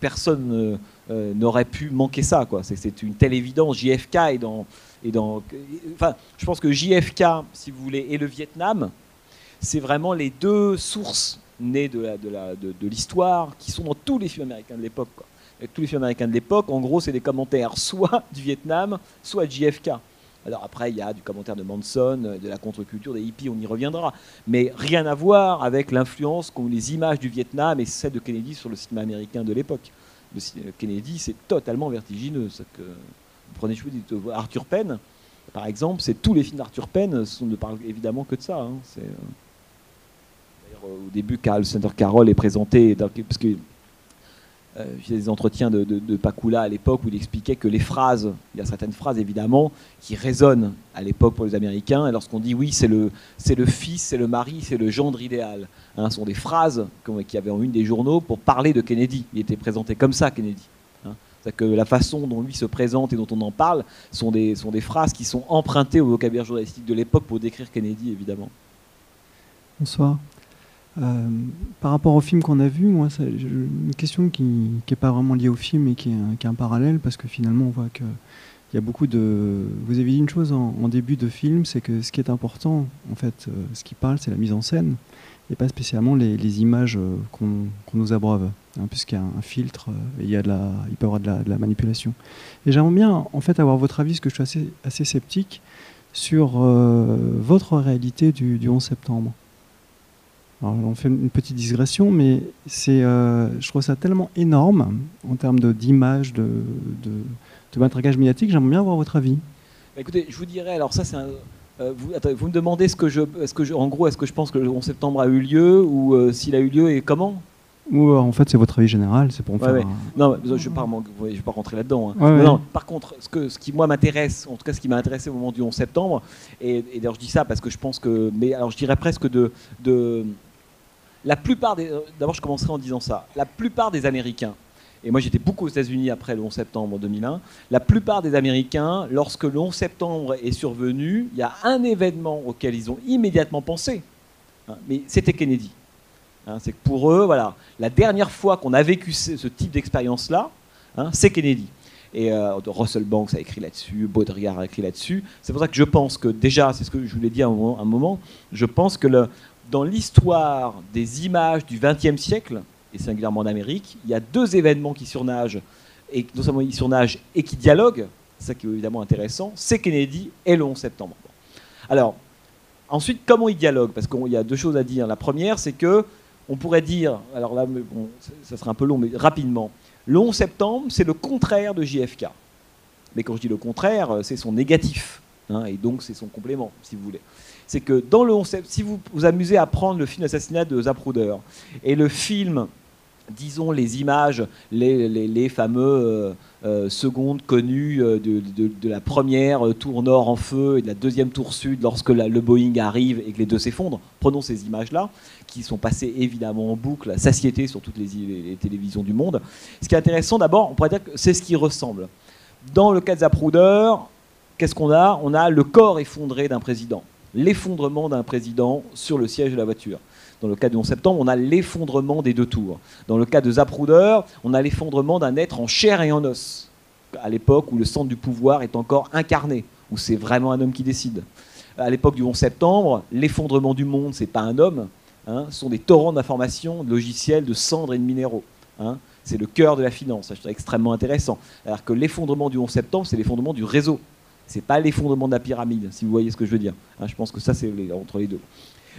personne euh, n'aurait pu manquer ça. C'est une telle évidence. JFK est dans, est dans. Enfin, je pense que JFK, si vous voulez, et le Vietnam, c'est vraiment les deux sources nées de l'histoire qui sont dans tous les films américains de l'époque. Tous les films américains de l'époque, en gros, c'est des commentaires soit du Vietnam, soit de JFK. Alors après, il y a du commentaire de Manson, de la contre-culture, des hippies, on y reviendra. Mais rien à voir avec l'influence qu'ont les images du Vietnam et celles de Kennedy sur le cinéma américain de l'époque. Kennedy, c'est totalement vertigineux. Que, vous prenez Arthur Penn, par exemple, c'est tous les films d'Arthur Penn sont, ne parlent évidemment que de ça. Hein. Euh, d'ailleurs, au début, Carl Center Carroll est présenté, euh, j'ai des entretiens de, de, Pakula à l'époque où il expliquait que les phrases, il y a certaines phrases évidemment qui résonnent à l'époque pour les Américains. Et lorsqu'on dit oui, c'est le, c'est le fils, c'est le mari, c'est le gendre idéal, hein, ce sont des phrases qui avaient en une des journaux pour parler de Kennedy. Il était présenté comme ça, Kennedy. Hein. C'est que la façon dont lui se présente et dont on en parle sont des, sont des phrases qui sont empruntées au vocabulaire journalistique de l'époque pour décrire Kennedy, évidemment. Bonsoir. Euh, par rapport au film qu'on a vu, moi, c'est une question qui n'est pas vraiment liée au film et qui est, un, parallèle parce que finalement, on voit que il y a beaucoup de. Vous avez dit une chose en, début de film, c'est que ce qui est important, en fait, euh, ce qui parle, c'est la mise en scène. et pas spécialement les, images qu'on nous abreuve, hein, puisqu'il y a un filtre et il, y a de la, il peut y avoir de la, manipulation. Et j'aimerais bien en fait avoir votre avis, parce que je suis assez, sceptique, sur votre réalité du 11 septembre. Alors, on fait une petite digression, mais c'est, je trouve ça tellement énorme en termes d'image, de, de, de, matraquage médiatique. J'aimerais bien avoir votre avis. Bah, écoutez, je vous dirais, alors ça c'est euh, vous, vous, me demandez ce que je, est-ce que je, en gros, est-ce que je pense que le 11 septembre a eu lieu ou euh, s'il a eu lieu et comment? Ou euh, en fait, c'est votre avis général, c'est pour me faire. Non, je ne vais, pas rentrer là-dedans. Hein. Non, par contre, ce, que, ce qui moi m'intéresse, en tout cas, ce qui m'a intéressé au moment du 11 septembre, et, et d'ailleurs je dis ça parce que je pense que, mais alors je dirais presque de, de la plupart des, d'abord je commencerai en disant ça, la plupart des Américains et moi j'étais beaucoup aux États-Unis après le 11 septembre 2001, la plupart des Américains, lorsque le 11 septembre est survenu, il y a un événement auquel ils ont immédiatement pensé, hein, mais c'était Kennedy. Hein, c'est que pour eux, voilà, la dernière fois qu'on a vécu ce, type d'expérience-là, hein, c'est Kennedy. Et euh, Russell Banks a écrit là-dessus, Baudrillard a écrit là-dessus. C'est pour ça que je pense que déjà, c'est ce que je voulais dire à un moment je pense que le, dans l'histoire des images du XXe siècle, et singulièrement en Amérique, il y a deux événements qui surnagent, et non seulement surnagent et qui dialoguent, ça qui est évidemment intéressant, c'est Kennedy et le 11 septembre. Alors, ensuite, comment ils dialoguent? Parce qu'il y a deux choses à dire. La première, c'est que on pourrait dire, alors là, ça sera un peu long, mais rapidement, le 11 septembre, c'est le contraire de JFK. Mais quand je dis le contraire, c'est son négatif, hein, et donc c'est son complément, si vous voulez c'est que dans le 11 septembre, si vous vous amusez à prendre le film Assassinat de Zapruder et le film disons, les images, les, fameux euh, euh, secondes connues euh, de, la première tour nord en feu et de la deuxième tour sud lorsque le Boeing arrive et que les deux s'effondrent. Prenons ces images-là, qui sont passées évidemment en boucle, à satiété sur toutes les, télévisions du monde. Ce qui est intéressant d'abord, on pourrait dire que c'est ce qui ressemble. Dans le cas de Zapruder, qu'est-ce qu'on a? On a le corps effondré d'un président, l'effondrement d'un président sur le siège de la voiture. Dans le cas du 11 septembre, on a l'effondrement des deux tours. Dans le cas de Zapruder, on a l'effondrement d'un être en chair et en os, à l'époque où le centre du pouvoir est encore incarné, où c'est vraiment un homme qui décide. À l'époque du 11 septembre, l'effondrement du monde, c'est pas un homme, hein, ce sont des torrents d'informations, de logiciels, de cendres et de minéraux. Hein. c'est le cœur de la finance, c'est extrêmement intéressant. Alors que l'effondrement du 11 septembre, c'est l'effondrement du réseau. C'est pas l'effondrement de la pyramide, si vous voyez ce que je veux dire. Hein. je pense que ça, c'est entre les deux.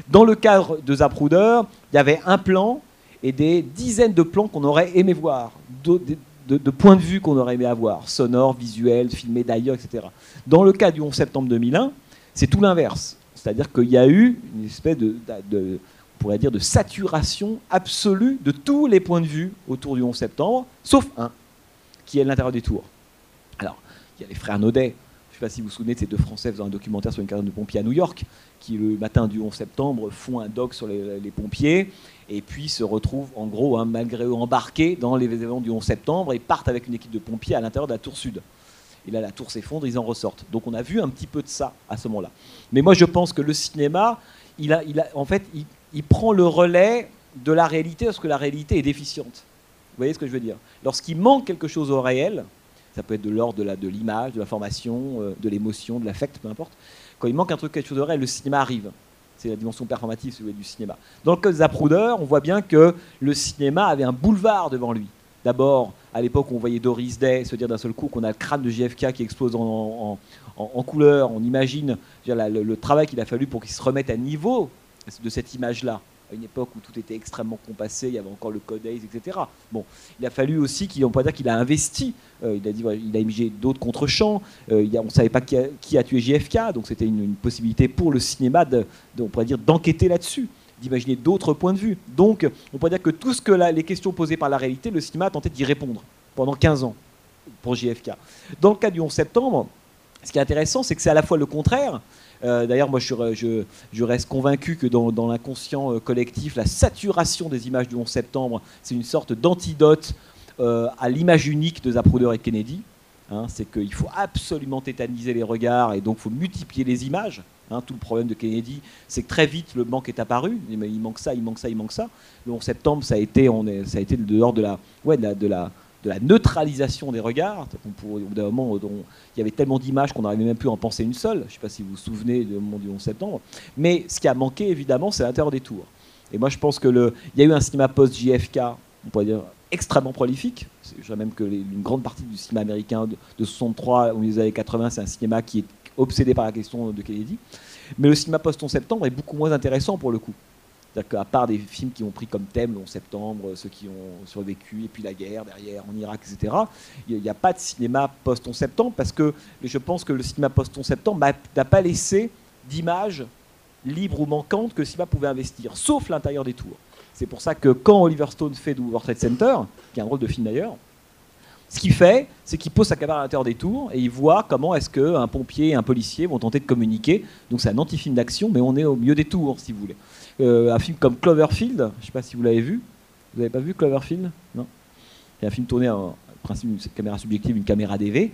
Dans le cadre de Zapruder, il y avait un plan et des dizaines de plans qu'on aurait aimé voir, de, points de vue qu'on aurait aimé avoir, sonores, visuels, filmés d'ailleurs, etc. Dans le cas du 11 septembre 2001, c'est tout l'inverse. C'est-à-dire qu'il y a eu une espèce de, on pourrait dire, de saturation absolue de tous les points de vue autour du 11 septembre, sauf un, qui est l'intérieur des tours. Alors, il y a les frères Naudet, je ne sais pas si vous vous souvenez de ces deux Français faisant un documentaire sur une carrière de pompiers à New York, qui le matin du 11 septembre font un doc sur les, pompiers et puis se retrouvent en gros, hein, malgré eux, embarqués dans les événements du 11 septembre et partent avec une équipe de pompiers à l'intérieur de la tour sud. Et là, la tour s'effondre, ils en ressortent. Donc on a vu un petit peu de ça à ce moment-là. Mais moi, je pense que le cinéma, il il en fait, il, prend le relais de la réalité parce que la réalité est déficiente. Vous voyez ce que je veux dire? Lorsqu'il manque quelque chose au réel, ça peut être de l'ordre de l'image, de l'information, euh, de l'émotion, de l'affect, peu importe, quand il manque un truc, quelque chose de réel, le cinéma arrive. C'est la dimension performative du cinéma. Dans le cas de Zapruder, on voit bien que le cinéma avait un boulevard devant lui. D'abord, à l'époque, on voyait Doris Day se dire d'un seul coup qu'on a le crâne de JFK qui explose en, couleur. On imagine le travail qu'il a fallu pour qu'il se remette à niveau de cette image-là une époque où tout était extrêmement compassé, il y avait encore le Codex, etc. Bon, il a fallu aussi qu'il, on peut dire qu'il a investi. Euh, il a dit, il a d'autres contre-champs. Euh, on ne savait pas qui a, tué JFK, donc c'était une, possibilité pour le cinéma, on pourrait dire, d'enquêter là-dessus d'imaginer d'autres points de vue. Donc, on pourrait dire que tout ce que les questions posées par la réalité, le cinéma a tenté d'y répondre pendant 15 ans pour JFK. Dans le cas du 11 septembre, ce qui est intéressant, c'est que c'est à la fois le contraire, euh, d'ailleurs, moi, je, reste convaincu que dans, l'inconscient euh, collectif, la saturation des images du 11 septembre, c'est une sorte d'antidote euh, à l'image unique de Zapruder et Kennedy. Hein. c'est qu'il faut absolument tétaniser les regards et donc il faut multiplier les images. Hein. tout le problème de Kennedy, c'est que très vite le manque est apparu. Il manque ça, il manque ça, il manque ça. Le 11 septembre, ça a été, on dehors de la, ouais, de de la neutralisation des regards. au bout d'un moment, il y avait tellement d'images qu'on n'arrivait même plus à en penser une seule. Je ne sais pas si vous vous souvenez du moment du 11 septembre. Mais ce qui a manqué, évidemment, c'est l'intérieur des tours. Et moi, je pense que y a eu un cinéma post-JFK, on pourrait dire extrêmement prolifique. Je dirais même que une grande partie du cinéma américain de, de 63 ou des années 80, c'est un cinéma qui est obsédé par la question de Kennedy. Mais le cinéma post-11 septembre est beaucoup moins intéressant pour le coup. C'est-à-dire qu'à part des films qui ont pris comme thème le 11 septembre, ceux qui ont survécu, et puis la guerre derrière en Irak, etc., il n'y a pas de cinéma post-11 septembre parce que je pense que le cinéma post-11 septembre n'a pas laissé d'image libre ou manquante que le cinéma pouvait investir, sauf l'intérieur des tours. C'est pour ça que quand Oliver Stone fait The World Trade Center, qui est un rôle de film d'ailleurs, ce qu'il fait, c'est qu'il pose sa caméra à l'intérieur des tours et il voit comment est-ce qu'un pompier et un policier vont tenter de communiquer. Donc c'est un anti-film d'action, mais on est au milieu des tours, si vous voulez. Euh, un film comme Cloverfield, je ne sais pas si vous l'avez vu. Vous n'avez pas vu Cloverfield? Non C'est un film tourné en principe une caméra subjective, une caméra DV.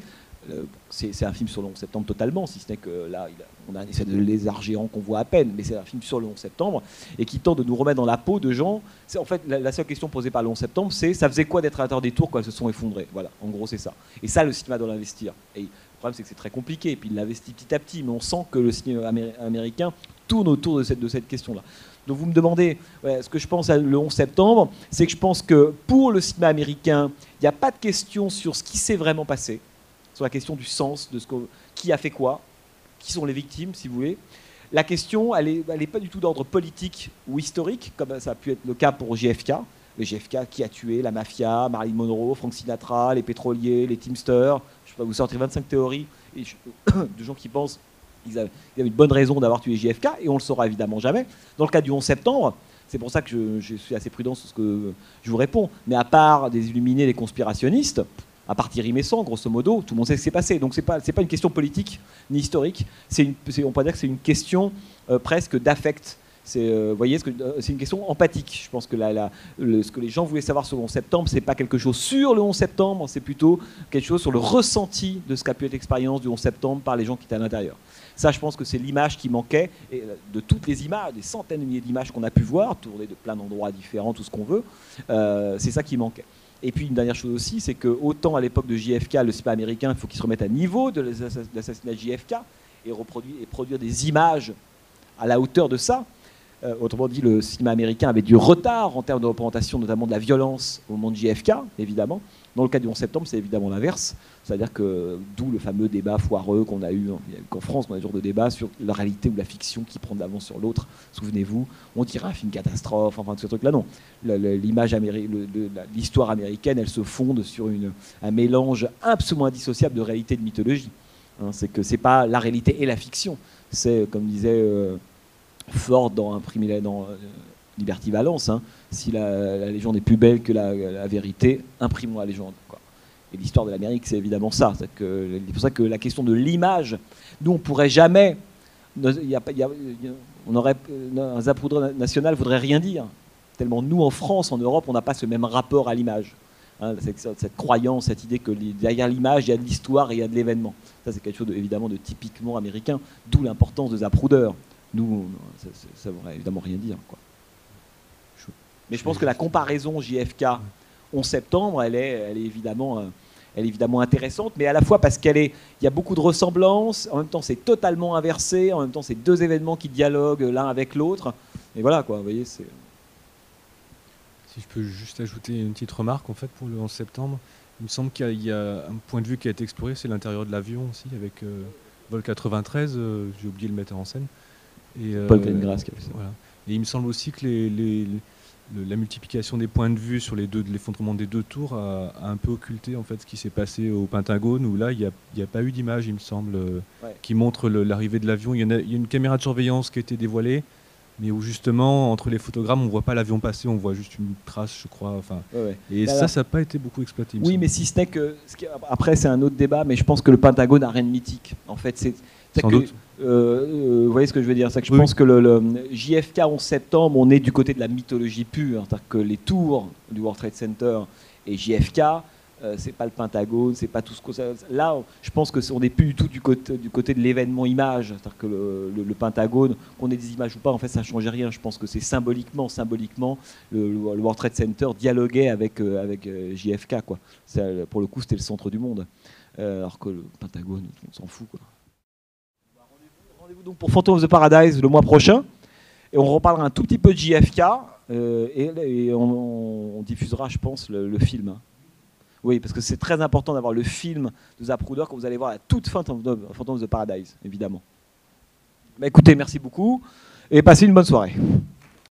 Euh, c'est un film sur le 11 septembre totalement, si ce n'est que là, on a un effet de lézard géant qu'on voit à peine, mais c'est un film sur le 11 septembre et qui tente de nous remettre dans la peau de gens. En fait, la, seule question posée par le 11 septembre, c'est ça faisait quoi d'être à l'intérieur des tours quand elles se sont effondrées? Voilà, en gros, c'est ça. Et ça, le cinéma doit l'investir. Et le problème, c'est que c'est très compliqué, et puis il l'investit petit à petit, mais on sent que le cinéma américain tourne autour de cette question-là. Donc vous me demandez ce que je pense le 11 septembre, c'est que je pense que pour le cinéma américain, il n'y a pas de question sur ce qui s'est vraiment passé sur la question du sens, de ce qui a fait quoi, qui sont les victimes, si vous voulez. La question, elle n'est pas du tout d'ordre politique ou historique, comme ça a pu être le cas pour JFK. Le JFK qui a tué la mafia, Marilyn Monroe, Frank Sinatra, les pétroliers, les Teamsters. Je peux vous sortir 25 théories de gens qui pensent qu'ils avaient, une bonne raison d'avoir tué JFK, et on ne le saura évidemment jamais. Dans le cas du 11 septembre, c'est pour ça que je, suis assez prudent sur ce que je vous réponds. Mais à part des illuminés, des conspirationnistes, à partir Messant, grosso modo, tout le monde sait ce qui s'est passé. Donc ce n'est pas, une question politique ni historique, on peut dire que c'est une question euh, presque d'affect. C'est, euh, voyez, euh, c'est une question empathique. Je pense que ce que les gens voulaient savoir sur le 11 septembre, c'est pas quelque chose sur le 11 septembre, c'est plutôt quelque chose sur le ressenti de ce qu'a pu être l'expérience du 11 septembre par les gens qui étaient à l'intérieur. Ça, je pense que c'est l'image qui manquait, et de toutes les images, des centaines de milliers d'images qu'on a pu voir, tournées de plein d'endroits différents, tout ce qu'on veut, c'est ça qui manquait. Et puis une dernière chose aussi, c'est que autant à l'époque de JFK, le cinéma américain, il faut qu'il se remette à niveau de l'assassinat de JFK et produire des images à la hauteur de ça. Euh, autrement dit, le cinéma américain avait du retard en termes de représentation, notamment de la violence au moment de JFK, évidemment. Dans le cas du 11 septembre, c'est évidemment l'inverse. C'est-à-dire que d'où le fameux débat foireux qu'on a eu en France, on a toujours de débat sur la réalité ou la fiction qui prend d'avance sur l'autre. Souvenez-vous, on dirait un film catastrophe, enfin ce truc-là, non. L'image l'histoire américaine, elle se fonde sur un mélange absolument indissociable de réalité et de mythologie. Hein, c'est que c'est pas la réalité et la fiction. C'est, comme disait euh, Ford dans, dans euh, Liberty Valence, hein, si la, légende est plus belle que la, vérité, imprimons la légende. Et l'histoire de l'Amérique, c'est évidemment ça. C'est pour ça que la question de l'image, nous, on pourrait jamais. Y a, y a, on aurait, un zapoudre national voudrait rien dire. Tellement nous, en France, en Europe, on n'a pas ce même rapport à l'image. Hein, cette, croyance, cette idée que derrière l'image, il y a de l'histoire et il y a de l'événement. Ça, c'est quelque chose évidemment de typiquement américain, d'où l'importance de Zapruder. Nous, ça ne voudrait évidemment rien dire. Quoi. Mais je pense que la comparaison JFK 11 septembre, elle est, elle est évidemment, euh, elle est évidemment intéressante, mais à la fois parce qu'il y a beaucoup de ressemblances, en même temps c'est totalement inversé, en même temps c'est deux événements qui dialoguent l'un avec l'autre. Et voilà quoi, vous voyez, c'est. Si je peux juste ajouter une petite remarque en fait pour le 11 septembre, il me semble qu'il y, a un point de vue qui a été exploré, c'est l'intérieur de l'avion aussi avec euh, Vol 93, euh, j'ai oublié le mettre en scène. Et, Paul Greengrass qui a fait ça. Voilà. Et il me semble aussi que les la multiplication des points de vue sur les deux, l'effondrement des deux tours a, un peu occulté en fait ce qui s'est passé au Pentagone où là il n'y a, pas eu d'image il me semble euh, qui montre l'arrivée de l'avion. Il, y a une caméra de surveillance qui a été dévoilée mais où justement entre les photogrammes on voit pas l'avion passer, on voit juste une trace je crois. Enfin, Et ça ça n'a pas été beaucoup exploité. Oui mais si ce n'est que après c'est un autre débat mais je pense que le Pentagone n'a rien de mythique. En fait c'est sans doute. Euh, euh, vous voyez ce que je veux dire C'est que je pense que le, JFK 11 septembre, on est du côté de la mythologie pure. C'est-à-dire que les tours du World Trade Center et JFK, euh, c'est pas le Pentagone, c'est pas tout ce que ça. Là, je pense que n'est plus du tout du côté, du côté de l'événement image. C'est-à-dire que le, Pentagone, qu'on ait des images ou pas, en fait, ça ne change rien. Je pense que c'est symboliquement, symboliquement, le, World Trade Center dialoguait avec, avec JFK. Quoi. pour le coup, c'était le centre du monde. alors que le Pentagone, on s'en fout. Quoi donc pour Phantom of the Paradise le mois prochain. Et on reparlera un tout petit peu de JFK et, on, diffusera, je pense, le, film. Oui, parce que c'est très important d'avoir le film de Zapruder quand vous allez voir la toute fin de Phantom of the Paradise, évidemment. Bah, écoutez, merci beaucoup et passez une bonne soirée.